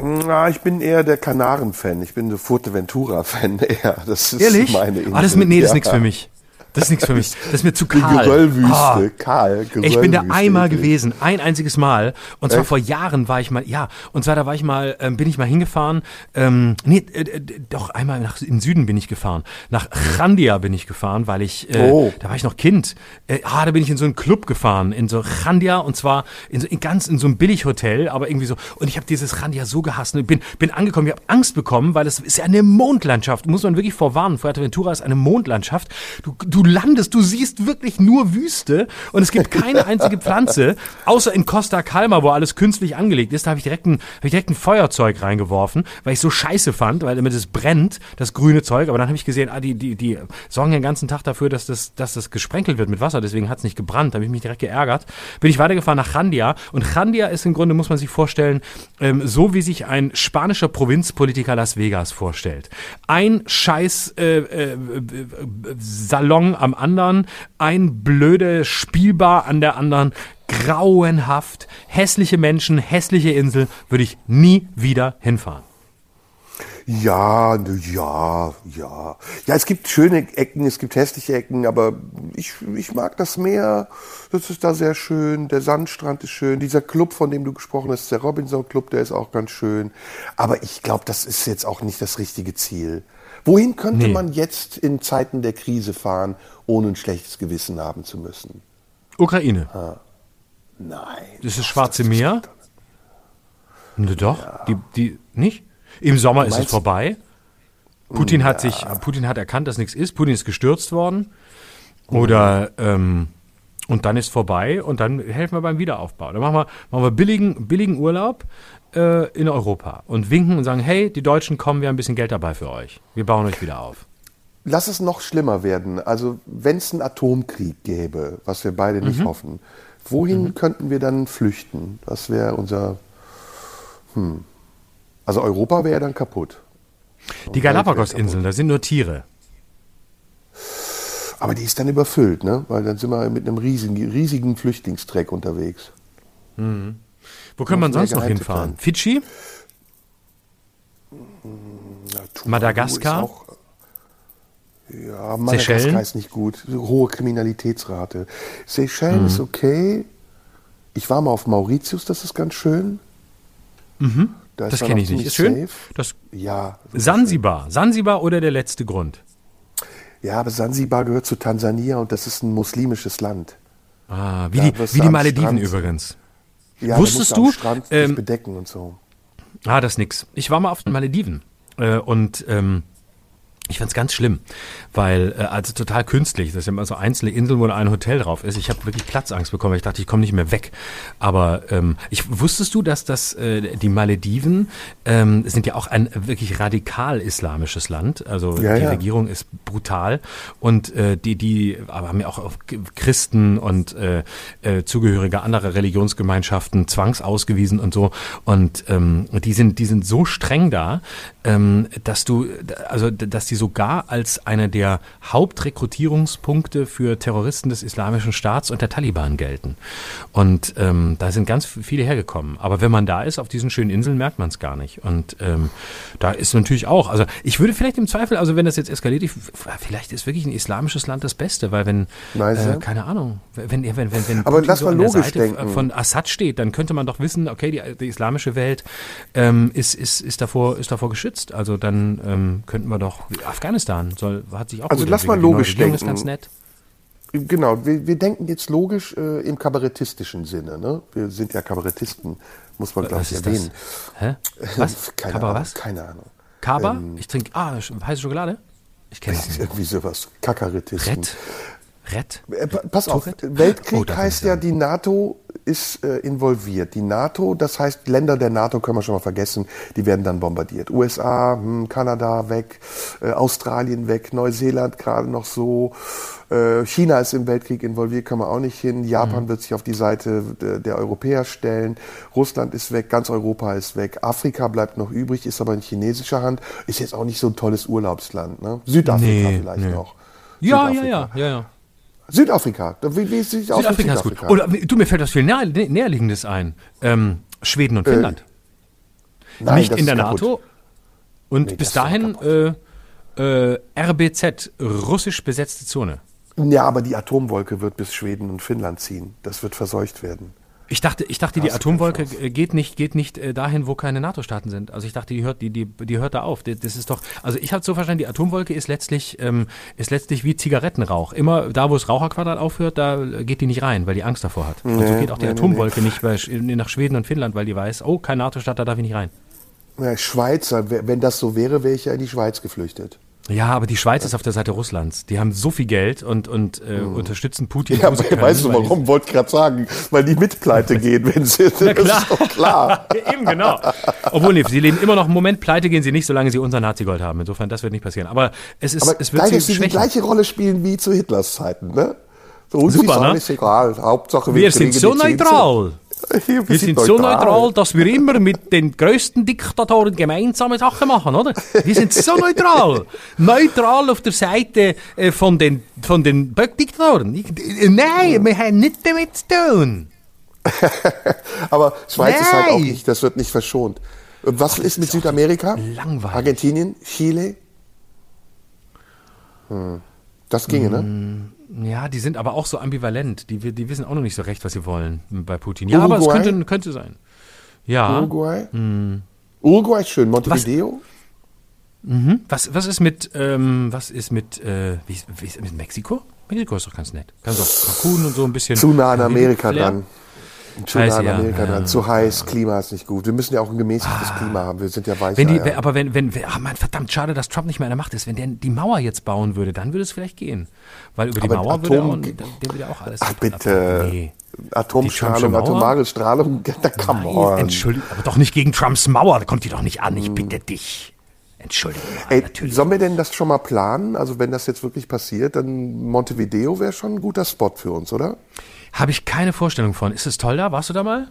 Na, ich bin eher der Kanaren-Fan. Ich bin der Fuerteventura-Fan [LAUGHS] eher. Das ist Ehrlich? meine Insel. Ah, das ist, nee, das ist nichts für mich. Das ist nichts für mich. Das ist mir zu kahl. Die Geröllwüste, oh. kahl. Geröllwüste ich bin da einmal gewesen, ein einziges Mal. Und zwar Echt? vor Jahren war ich mal, ja, und zwar da war ich mal, ähm, bin ich mal hingefahren. Ähm, nee, äh, äh doch einmal nach in Süden bin ich gefahren. Nach Chandia bin ich gefahren, weil ich, äh, oh. da war ich noch Kind. Äh, ah, da bin ich in so einen Club gefahren, in so Chandia und zwar in so in ganz in so einem Billighotel, aber irgendwie so. Und ich habe dieses Chandia so gehasst. Und bin bin angekommen, ich habe Angst bekommen, weil es ist ja eine Mondlandschaft. Muss man wirklich vorwarnen. Fuerteventura ist eine Mondlandschaft. Du, du landest, du siehst wirklich nur Wüste und es gibt keine [LAUGHS] einzige Pflanze, außer in Costa Calma, wo alles künstlich angelegt ist. Da habe ich, direkt ein, hab ich direkt ein Feuerzeug reingeworfen, weil ich so scheiße fand, weil damit es brennt, das grüne Zeug. Aber dann habe ich gesehen, ah, die, die, die sorgen den ganzen Tag dafür, dass das, dass das gesprenkelt wird mit Wasser, deswegen hat es nicht gebrannt. Da habe ich mich direkt geärgert. Bin ich weitergefahren nach Chandia und Chandia ist im Grunde, muss man sich vorstellen, ähm, so wie sich ein spanischer Provinzpolitiker Las Vegas vorstellt. Ein scheiß äh, äh, äh Salon am anderen, ein blöde Spielbar an der anderen, grauenhaft, hässliche Menschen, hässliche Insel, würde ich nie wieder hinfahren. Ja, ja, ja. Ja, es gibt schöne Ecken, es gibt hässliche Ecken, aber ich, ich mag das Meer. Das ist da sehr schön. Der Sandstrand ist schön. Dieser Club, von dem du gesprochen hast, der Robinson Club, der ist auch ganz schön. Aber ich glaube, das ist jetzt auch nicht das richtige Ziel. Wohin könnte nee. man jetzt in Zeiten der Krise fahren, ohne ein schlechtes Gewissen haben zu müssen? Ukraine. Ah. Nein. Das ist das Schwarze das Meer? Ne, doch, ja. die, die, nicht? Im Sommer ist es vorbei. Putin ja. hat sich, Putin hat erkannt, dass nichts ist. Putin ist gestürzt worden. Oder, ähm, und dann ist vorbei und dann helfen wir beim Wiederaufbau. Dann machen wir, machen wir billigen, billigen Urlaub äh, in Europa und winken und sagen, hey, die Deutschen kommen, wir haben ein bisschen Geld dabei für euch. Wir bauen euch wieder auf. Lass es noch schlimmer werden. Also wenn es einen Atomkrieg gäbe, was wir beide nicht mhm. hoffen, wohin mhm. könnten wir dann flüchten? Das wäre unser... Hm. Also Europa wäre dann kaputt. Die Galapagos-Inseln, da sind nur Tiere. Aber die ist dann überfüllt, ne? Weil dann sind wir mit einem riesigen, riesigen Flüchtlingstreck unterwegs. Mhm. Wo kann man sonst noch hinfahren? Plan. Fidschi? Ja, Madagaskar? Ja, Madagaskar Seychellen? ist nicht gut. Hohe Kriminalitätsrate. Seychellen mhm. ist okay. Ich war mal auf Mauritius, das ist ganz schön. Mhm. Da das kenne ich nicht. Ist schön. Das ja. Sansibar. Sansibar oder der letzte Grund? Ja, aber Sansibar gehört zu Tansania und das ist ein muslimisches Land. Ah, wie, die, wie die Malediven übrigens. Ja, Wusstest du? Strand ähm, bedecken und so. Ah, das ist nix. Ich war mal auf den Malediven äh, und ähm, Ich fand's ganz schlimm, weil äh, also total künstlich. Das sind immer so einzelne Inseln, wo ein Hotel drauf ist. Ich habe wirklich Platzangst bekommen. Ich dachte, ich komme nicht mehr weg. Aber ähm, ich wusstest du, dass das äh, die Malediven ähm, sind ja auch ein wirklich radikal islamisches Land. Also Ja, die ja. Regierung ist brutal und äh, die die aber haben ja auch auf Christen und äh, äh, Zugehörige anderer Religionsgemeinschaften zwangsausgewiesen und so. Und ähm, die sind die sind so streng da, ähm, dass du also dass die sogar als eine der Hauptrekrutierungspunkte für Terroristen des Islamischen Staats und der Taliban gelten. Und ähm, da sind ganz viele hergekommen. Aber wenn man da ist, auf diesen schönen Inseln, merkt man es gar nicht. Und ähm, da ist natürlich auch, also ich würde vielleicht im Zweifel, also wenn das jetzt eskaliert, ich, vielleicht ist wirklich ein islamisches Land das Beste, weil wenn, du? äh, keine Ahnung, wenn, wenn, wenn, wenn Aber Putin so an der Seite denken. von Assad steht, dann könnte man doch wissen, okay, die, die islamische Welt ähm, ist, ist, ist, davor, ist davor geschützt. Also dann ähm, könnten wir doch, Afghanistan soll, hat sich auch Also lass mal logisch ist denken. ganz nett. Genau, wir, wir denken jetzt logisch äh, im kabarettistischen Sinne. Ne? Wir sind ja Kabarettisten, muss man, glaube ich, ist erwähnen. das? Hä? [LAUGHS] Was? Keine Kaba Ahnung, was? Keine Ahnung. Kaba? Ähm, ich trinke, ah, heiße Schokolade? Ich kenne das nicht. Irgendwie sowas. Kakarettisten. Red? Red? Äh, pa- Pass auf? Weltkrieg Oh, heißt ja, die NATO ist äh, involviert. Die NATO, das heißt, Länder der NATO können wir schon mal vergessen, die werden dann bombardiert. USA, hm, Kanada weg, äh, Australien weg, Neuseeland gerade noch so. Äh, China ist im Weltkrieg involviert, kann man auch nicht hin. Japan Mhm. wird sich auf die Seite der, der Europäer stellen. Russland ist weg, ganz Europa ist weg. Afrika bleibt noch übrig, ist aber in chinesischer Hand. Ist jetzt auch nicht so ein tolles Urlaubsland. Ne? Südafrika Nee, vielleicht nee. noch. Ja, ja, Südafrika. ja, ja, ja. Südafrika. Wie, wie mit Südafrika ist gut. Südafrika? Oder du, mir fällt was viel näher, nä- näherliegendes ein. Ähm, Schweden und Finnland. Nein, Nicht in der kaputt. NATO. Und Nee, bis dahin äh, äh, RBZ, russisch besetzte Zone. Ja, aber die Atomwolke wird bis Schweden und Finnland ziehen. Das wird verseucht werden. Ich dachte, ich dachte, die Atomwolke geht nicht, geht nicht äh, dahin, wo keine NATO-Staaten sind. Also ich dachte, die hört, die, die, die hört da auf. Das ist doch, also ich habe so verstanden, die Atomwolke ist letztlich, ähm, ist letztlich wie Zigarettenrauch. Immer da, wo das Raucherquadrat aufhört, da äh, geht die nicht rein, weil die Angst davor hat. und so Nee, geht auch die nee, nee, Atomwolke nicht bei, nach Schweden und Finnland, weil die weiß, oh, kein NATO-Staat, da darf ich nicht rein. Ja, Schweizer, wenn das so wäre, wäre ich ja in die Schweiz geflüchtet. Ja, aber die Schweiz ist auf der Seite Russlands. Die haben so viel Geld und, und äh, unterstützen Putin. Ja, we- können, [LAUGHS] weißt du warum? Wollte ich gerade sagen. Weil die mit pleite [LAUGHS] gehen, wenn sie. Na klar. Das ist doch klar. [LAUGHS] Eben, genau. Obwohl, nee, sie leben immer noch, im Moment pleite gehen sie nicht, solange sie unser Nazi-Gold haben. Insofern, das wird nicht passieren. Aber es ist, Aber es wird geil, dass sie die gleiche Rolle spielen wie zu Hitlers Zeiten, ne? So, uns Super, ist ne? alles egal. Hauptsache, wir, Wir [LAUGHS] sind so neutral. Wir, Wir sind so neutral, dass wir immer mit den größten Diktatoren gemeinsame Sachen machen, oder? Wir sind so neutral. Neutral auf der Seite äh, von den, von den Böck-Diktatoren. Äh, Nein, wir haben nichts damit zu tun. [LAUGHS] Aber Schweiz ist halt auch Nein. nicht, das wird nicht verschont. Was ist mit Südamerika? langweilig. Argentinien, Chile? Hm. Das ginge, ne? Ja, die sind aber auch so ambivalent. Die, die wissen auch noch nicht so recht, was sie wollen bei Putin. Ja, aber es Uruguay? könnte, könnte sein. Ja. Uruguay? Mm. Uruguay ist schön. Montevideo? Mhm. Was, was ist mit, ähm, was ist mit, äh, wie, wie ist mit Mexiko? Mexiko ist doch ganz nett. Kannst doch Cancun und so ein bisschen. Zu nah an Amerika dran. Scheiße, ja. Amerika dran. Zu heiß, Klima ist nicht gut. Wir müssen ja auch ein gemäßigtes Klima haben. Wir sind ja weicher. Wenn die, aber wenn, wenn, wenn ach man, verdammt schade, dass Trump nicht mehr an der Macht ist. Wenn der die Mauer jetzt bauen würde, dann würde es vielleicht gehen. Weil über die Aber Mauer würde er auch, Atom- der würde ja auch alles. Ach bitte. ab- Nee. Atomstrahlung, atomare Strahlung, [LAUGHS] da Nein, on. Entschuldigung, aber doch nicht gegen Trumps Mauer. Da kommt die doch nicht an. Ich bitte dich. Entschuldigung. Ey, natürlich. sollen wir denn das schon mal planen? Also wenn das jetzt wirklich passiert, dann Montevideo wäre schon ein guter Spot für uns, oder? Habe ich keine Vorstellung von. Ist es toll da? Warst du da mal?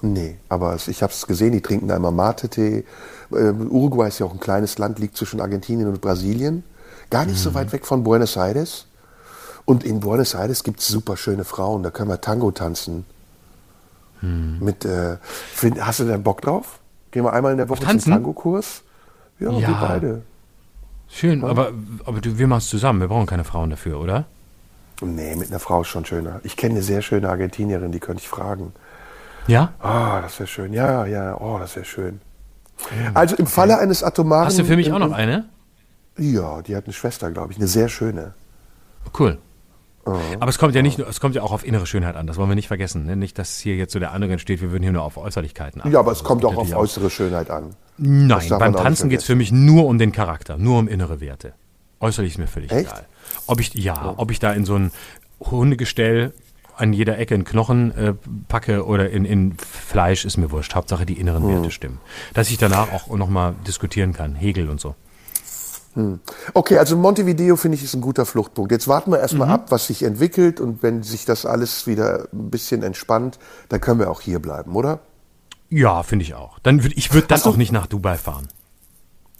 Nee, aber ich habe es gesehen, die trinken da immer Mate-Tee. Ähm, Uruguay ist ja auch ein kleines Land, liegt zwischen Argentinien und Brasilien. Gar nicht Mhm. so weit weg von Buenos Aires. Und in Buenos Aires gibt es super schöne Frauen, da können wir Tango tanzen. Mhm. Mit, äh, hast du da Bock drauf? Gehen wir einmal in der Woche zum? Tango-Kurs? Ja, wir Ja. beide. Schön, aber, aber du, wir machen es zusammen. Wir brauchen keine Frauen dafür, oder? Nee, mit einer Frau ist schon schöner. Ich kenne eine sehr schöne Argentinierin, die könnte ich fragen. Ja? Ah, das wäre schön. Ja, ja, oh, das wäre schön. Also im Falle eines atomaren... Hast du für mich auch noch eine? Ja, die hat eine Schwester, glaube ich, eine sehr schöne. Cool. Aber es kommt ja nicht nur, es kommt ja auch auf innere Schönheit an, das wollen wir nicht vergessen. Ne? Nicht, dass hier jetzt so der andere entsteht, wir würden hier nur auf Äußerlichkeiten achten. Ja, aber es kommt auch auf äußere Schönheit an. Nein, beim Tanzen geht es für mich nur um den Charakter, nur um innere Werte. Äußerlich ist mir völlig Echt? egal. Ob ich, ja, ob ich da in so ein Hundegestell an jeder Ecke in Knochen äh, packe oder in, in Fleisch, ist mir wurscht. Hauptsache die inneren Hm. Werte stimmen. Dass ich danach auch nochmal diskutieren kann. Hegel und so. Okay, also Montevideo finde ich ist ein guter Fluchtpunkt. Jetzt warten wir erstmal ab, was sich entwickelt und wenn sich das alles wieder ein bisschen entspannt, dann können wir auch hier bleiben, oder? Ja, finde ich auch. Dann würd, ich würde dann auch nicht nach Dubai fahren.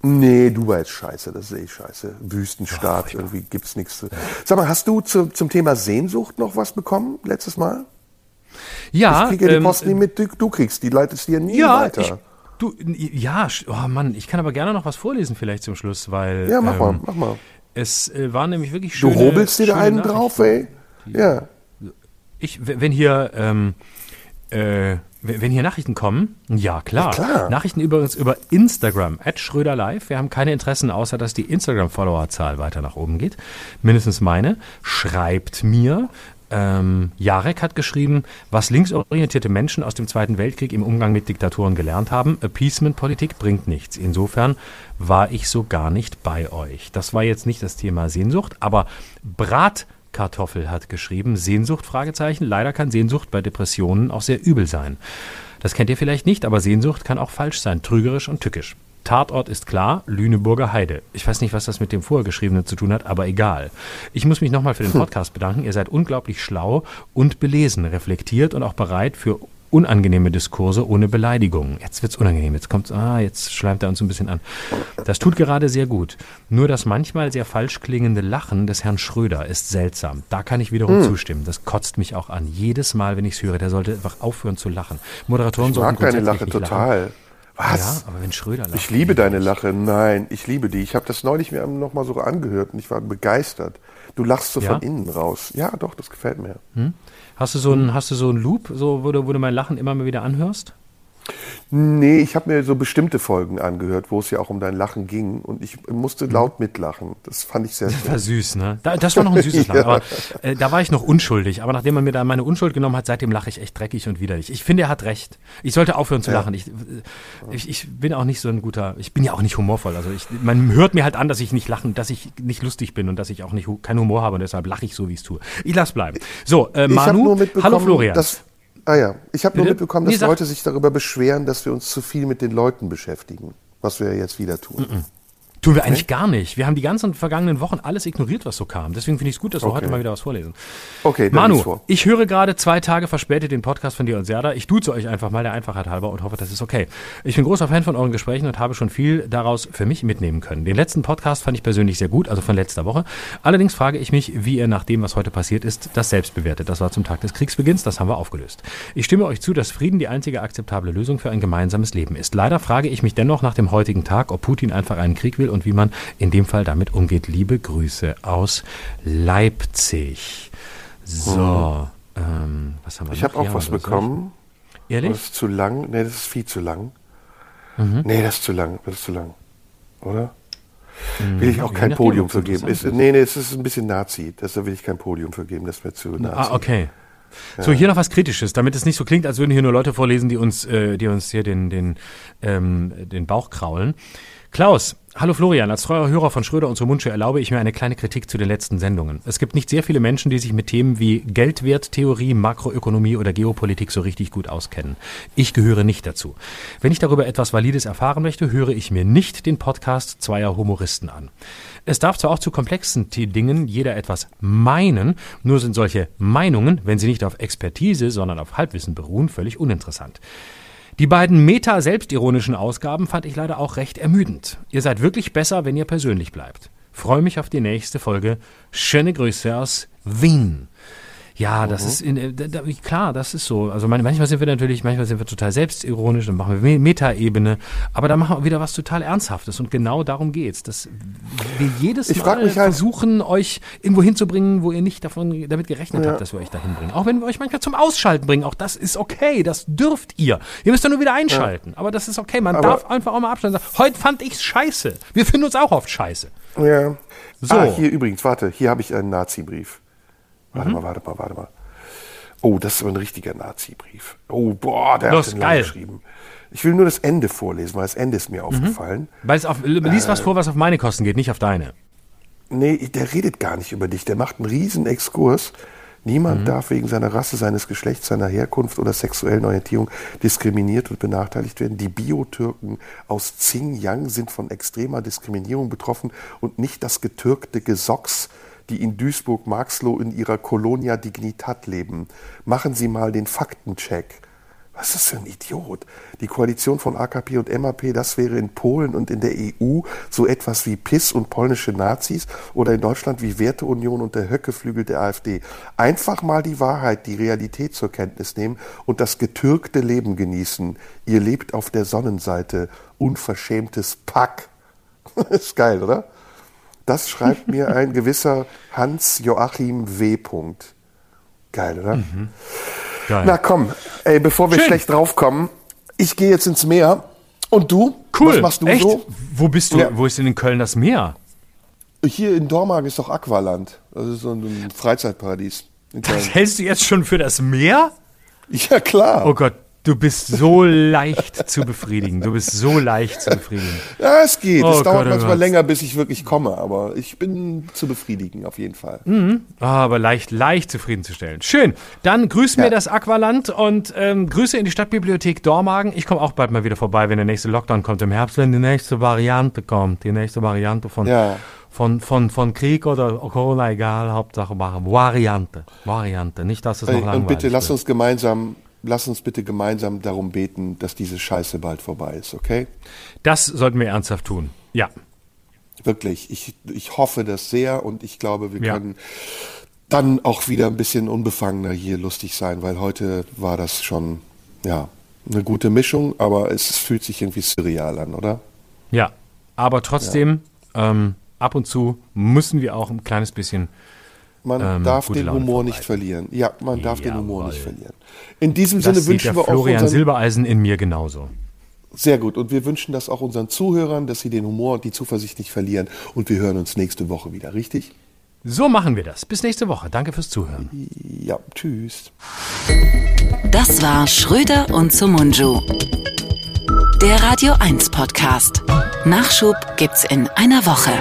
Nee, Dubai ist scheiße, das sehe ich scheiße. Wüstenstaat, irgendwie gibt's nichts zu. Sag mal, hast du zu, zum Thema Sehnsucht noch was bekommen letztes Mal? Ja, Ich kriege ja die ähm, Post nie mit, du, du kriegst, die leitest dir nie Ja, weiter. ich, du, ja, oh Mann, ich kann aber gerne noch was vorlesen vielleicht zum Schluss, weil ja, mach ähm, mal, mach mal. es äh, war nämlich wirklich Du schöne hobelst dir da einen drauf, ey? Ja. Ich, wenn hier, ähm, äh, wenn hier Nachrichten kommen, ja klar. Ja, klar. Nachrichten übrigens über Instagram, at Schröder Live. Wir haben keine Interessen, außer dass die Instagram-Followerzahl weiter nach oben geht. Mindestens meine. Schreibt mir. Ähm, Jarek hat geschrieben, was linksorientierte Menschen aus dem Zweiten Weltkrieg im Umgang mit Diktatoren gelernt haben. Appeasement-Politik bringt nichts. Insofern war ich so gar nicht bei euch. Das war jetzt nicht das Thema Sehnsucht, aber Bratkartoffel hat geschrieben, Sehnsucht, Fragezeichen. Leider kann Sehnsucht bei Depressionen auch sehr übel sein. Das kennt ihr vielleicht nicht, aber Sehnsucht kann auch falsch sein, trügerisch und tückisch. Tatort ist klar, Lüneburger Heide. Ich weiß nicht, was das mit dem Vorgeschriebenen zu tun hat, aber egal. Ich muss mich nochmal für den Podcast bedanken. Ihr seid unglaublich schlau und belesen, reflektiert und auch bereit für unangenehme Diskurse ohne Beleidigungen. Jetzt wird's unangenehm. Jetzt kommt's, ah, jetzt schleimt er uns ein bisschen an. Das tut gerade sehr gut. Nur das manchmal sehr falsch klingende Lachen des Herrn Schröder ist seltsam. Da kann ich wiederum zustimmen. Das kotzt mich auch an. Jedes Mal, wenn ich's höre, der sollte einfach aufhören zu lachen. Moderatoren Ich sollten mag deine grundsätzlich Lache total. Lachen. Was? Ja, aber wenn Schröder lacht. Ich liebe deine Lache. Nein, ich liebe die. Ich habe das neulich mir noch mal so angehört und ich war begeistert. Du lachst so Ja? von innen raus. Ja, doch, das gefällt mir. Hast du so einen, hast du so einen Loop, so, wo, du, wo du mein Lachen immer mal wieder anhörst? Nee, ich habe mir so bestimmte Folgen angehört, wo es ja auch um dein Lachen ging und ich musste Mhm. laut mitlachen. Das fand ich sehr War schön. süß, ne? Da, das war noch ein süßes [LAUGHS] Ja. Lachen. Aber äh, da war ich noch unschuldig. Aber nachdem man mir da meine Unschuld genommen hat, seitdem lache ich echt dreckig und widerlich. Ich finde, er hat recht. Ich sollte aufhören zu Ja. lachen. Ich, ich, ich bin auch nicht so ein guter, ich bin ja auch nicht humorvoll. Also ich, man hört mir halt an, dass ich nicht lachen, dass ich nicht lustig bin und dass ich auch nicht keinen Humor habe und deshalb lache ich so, wie ich es tue. Ich lass bleiben. So, äh, Manu, hallo Florian. dass ah ja, ich habe nur mitbekommen, dass. Leute sich darüber beschweren, dass wir uns zu viel mit den Leuten beschäftigen, was wir ja jetzt wieder tun. Tun wir eigentlich gar nicht. Wir haben die ganzen vergangenen Wochen alles ignoriert, was so kam. Deswegen finde ich es gut, dass wir Okay. heute mal wieder was vorlesen. Okay, Manu, vor. ich höre gerade zwei Tage verspätet den Podcast von dir und Serda. Ich duze euch einfach mal der Einfachheit halber und hoffe, das ist okay. Ich bin großer Fan von euren Gesprächen und habe schon viel daraus für mich mitnehmen können. Den letzten Podcast fand ich persönlich sehr gut, also von letzter Woche. Allerdings frage ich mich, wie ihr nach dem, was heute passiert ist, das selbst bewertet. Das war zum Tag des Kriegsbeginns, das haben wir aufgelöst. Ich stimme euch zu, dass Frieden die einzige akzeptable Lösung für ein gemeinsames Leben ist. Leider frage ich mich dennoch nach dem heutigen Tag, ob Putin einfach einen Krieg will und wie man in dem Fall damit umgeht. Liebe Grüße aus Leipzig. So, ähm, was haben wir Ich habe auch Ja, was bekommen. ich- Ehrlich? Das ist zu lang. Nee, das ist viel zu lang. Mhm. Nee, das ist zu lang. Das ist zu lang. Oder? Will ich auch kein Podium ob's für geben. interessant Ist, nee, nee, es ist ein bisschen Nazi. Deshalb will ich kein Podium für geben. Das wäre zu Nazi. Ah, okay. So, hier noch was Kritisches, damit es nicht so klingt, als würden hier nur Leute vorlesen, die uns, äh, die uns hier den, den, ähm, den Bauch kraulen. Klaus, hallo Florian, als treuer Hörer von Schröder und Mundsche erlaube ich mir eine kleine Kritik zu den letzten Sendungen. Es gibt nicht sehr viele Menschen, die sich mit Themen wie Geldwerttheorie, Makroökonomie oder Geopolitik so richtig gut auskennen. Ich gehöre nicht dazu. Wenn ich darüber etwas Valides erfahren möchte, höre ich mir nicht den Podcast zweier Humoristen an. Es darf zwar auch zu komplexen Dingen jeder etwas meinen, nur sind solche Meinungen, wenn sie nicht auf Expertise, sondern auf Halbwissen beruhen, völlig uninteressant. Die beiden meta-selbstironischen Ausgaben fand ich leider auch recht ermüdend. Ihr seid wirklich besser, wenn ihr persönlich bleibt. Freue mich auf die nächste Folge. Schöne Grüße aus Wien. Ja, das ist in, äh, da, da, klar, das ist so. Also man, manchmal sind wir natürlich, manchmal sind wir total selbstironisch, dann machen wir Me- Meta-Ebene, aber dann machen wir wieder was total Ernsthaftes und genau darum geht's, dass wir jedes Ich Mal mich halt- versuchen, euch irgendwo hinzubringen, wo ihr nicht davon damit gerechnet habt, dass wir euch dahin bringen. Auch wenn wir euch manchmal zum Ausschalten bringen, auch das ist okay, das dürft ihr. Ihr müsst dann nur wieder einschalten, aber das ist okay. Man Aber- darf einfach auch mal abschalten. und sagen, Heute fand ich's scheiße. Wir finden uns auch oft scheiße. Ja. So. Ah, hier übrigens, warte, hier habe ich einen Nazi-Brief. Warte mal, warte mal, warte mal. Oh, das ist aber ein richtiger Nazi-Brief. Oh, boah, der Los, hat den geil. geschrieben. Ich will nur das Ende vorlesen, weil das Ende ist mir aufgefallen. Weil es auf, lies Äh. was vor, was auf meine Kosten geht, nicht auf deine. Nee, der redet gar nicht über dich. Der macht einen riesen Exkurs. Niemand Mhm. darf wegen seiner Rasse, seines Geschlechts, seiner Herkunft oder sexuellen Orientierung diskriminiert und benachteiligt werden. Die Biotürken aus Xinjiang sind von extremer Diskriminierung betroffen und nicht das getürkte Gesocks, die in Duisburg-Marxloh in ihrer Colonia Dignitat leben. Machen Sie mal den Faktencheck. Was ist das für ein Idiot? Die Koalition von AKP und MAP, das wäre in Polen und in der EU so etwas wie PIS und polnische Nazis oder in Deutschland wie Werteunion und der Höckeflügel der AfD. Einfach mal die Wahrheit, die Realität zur Kenntnis nehmen und das getürkte Leben genießen. Ihr lebt auf der Sonnenseite. Unverschämtes Pack. [LAUGHS] ist geil, oder? Das schreibt mir ein gewisser Hans-Joachim W. Punkt. Geil, oder? Geil. Na komm, ey, bevor wir Schön. schlecht draufkommen, ich gehe jetzt ins Meer. Und du? cool. Was machst du Echt? so? Wo bist du? Ja. Wo ist denn in Köln das Meer? Hier in Dormagen ist doch Aqualand. Das ist so ein Freizeitparadies. Das hältst du jetzt schon für das Meer? Ja, klar. Oh Gott, du bist so leicht zu befriedigen. Du bist so leicht zu befriedigen. Ja, es geht. Oh es dauert Gott, oh manchmal Gott. länger, bis ich wirklich komme, aber ich bin zu befriedigen, auf jeden Fall. Ah, aber leicht, leicht zufriedenzustellen. Schön. Dann grüß mir Ja. das Aqualand und ähm, Grüße in die Stadtbibliothek Dormagen. Ich komme auch bald mal wieder vorbei, wenn der nächste Lockdown kommt im Herbst, wenn die nächste Variante kommt. Die nächste Variante von, Ja. von, von, von Krieg oder Corona, egal, Hauptsache machen. Variante. Variante. Nicht, dass es noch langweilig und bitte lass wird. uns gemeinsam, lass uns bitte gemeinsam darum beten, dass diese Scheiße bald vorbei ist, okay? Das sollten wir ernsthaft tun. Ja. Wirklich. Ich, ich hoffe das sehr und ich glaube, wir Ja. können dann auch wieder ein bisschen unbefangener hier lustig sein, weil heute war das schon, ja, eine gute Mischung, aber es fühlt sich irgendwie surreal an, oder? Ja. Aber trotzdem, ähm, ab und zu müssen wir auch ein kleines bisschen Man Ähm, darf den Laune Humor nicht verlieren. Ja, man darf den Humor Jawohl. nicht verlieren. In diesem Das Sinne sieht wünschen der wir auch Florian Silbereisen in mir genauso. sehr gut und wir wünschen das auch unseren Zuhörern, dass sie den Humor und die Zuversicht nicht verlieren und wir hören uns nächste Woche wieder, richtig? So machen wir das. Bis nächste Woche. Danke fürs Zuhören. Ja, tschüss. Das war Schröder und Sumunju. Der Radio 1 Podcast. Nachschub gibt's in einer Woche.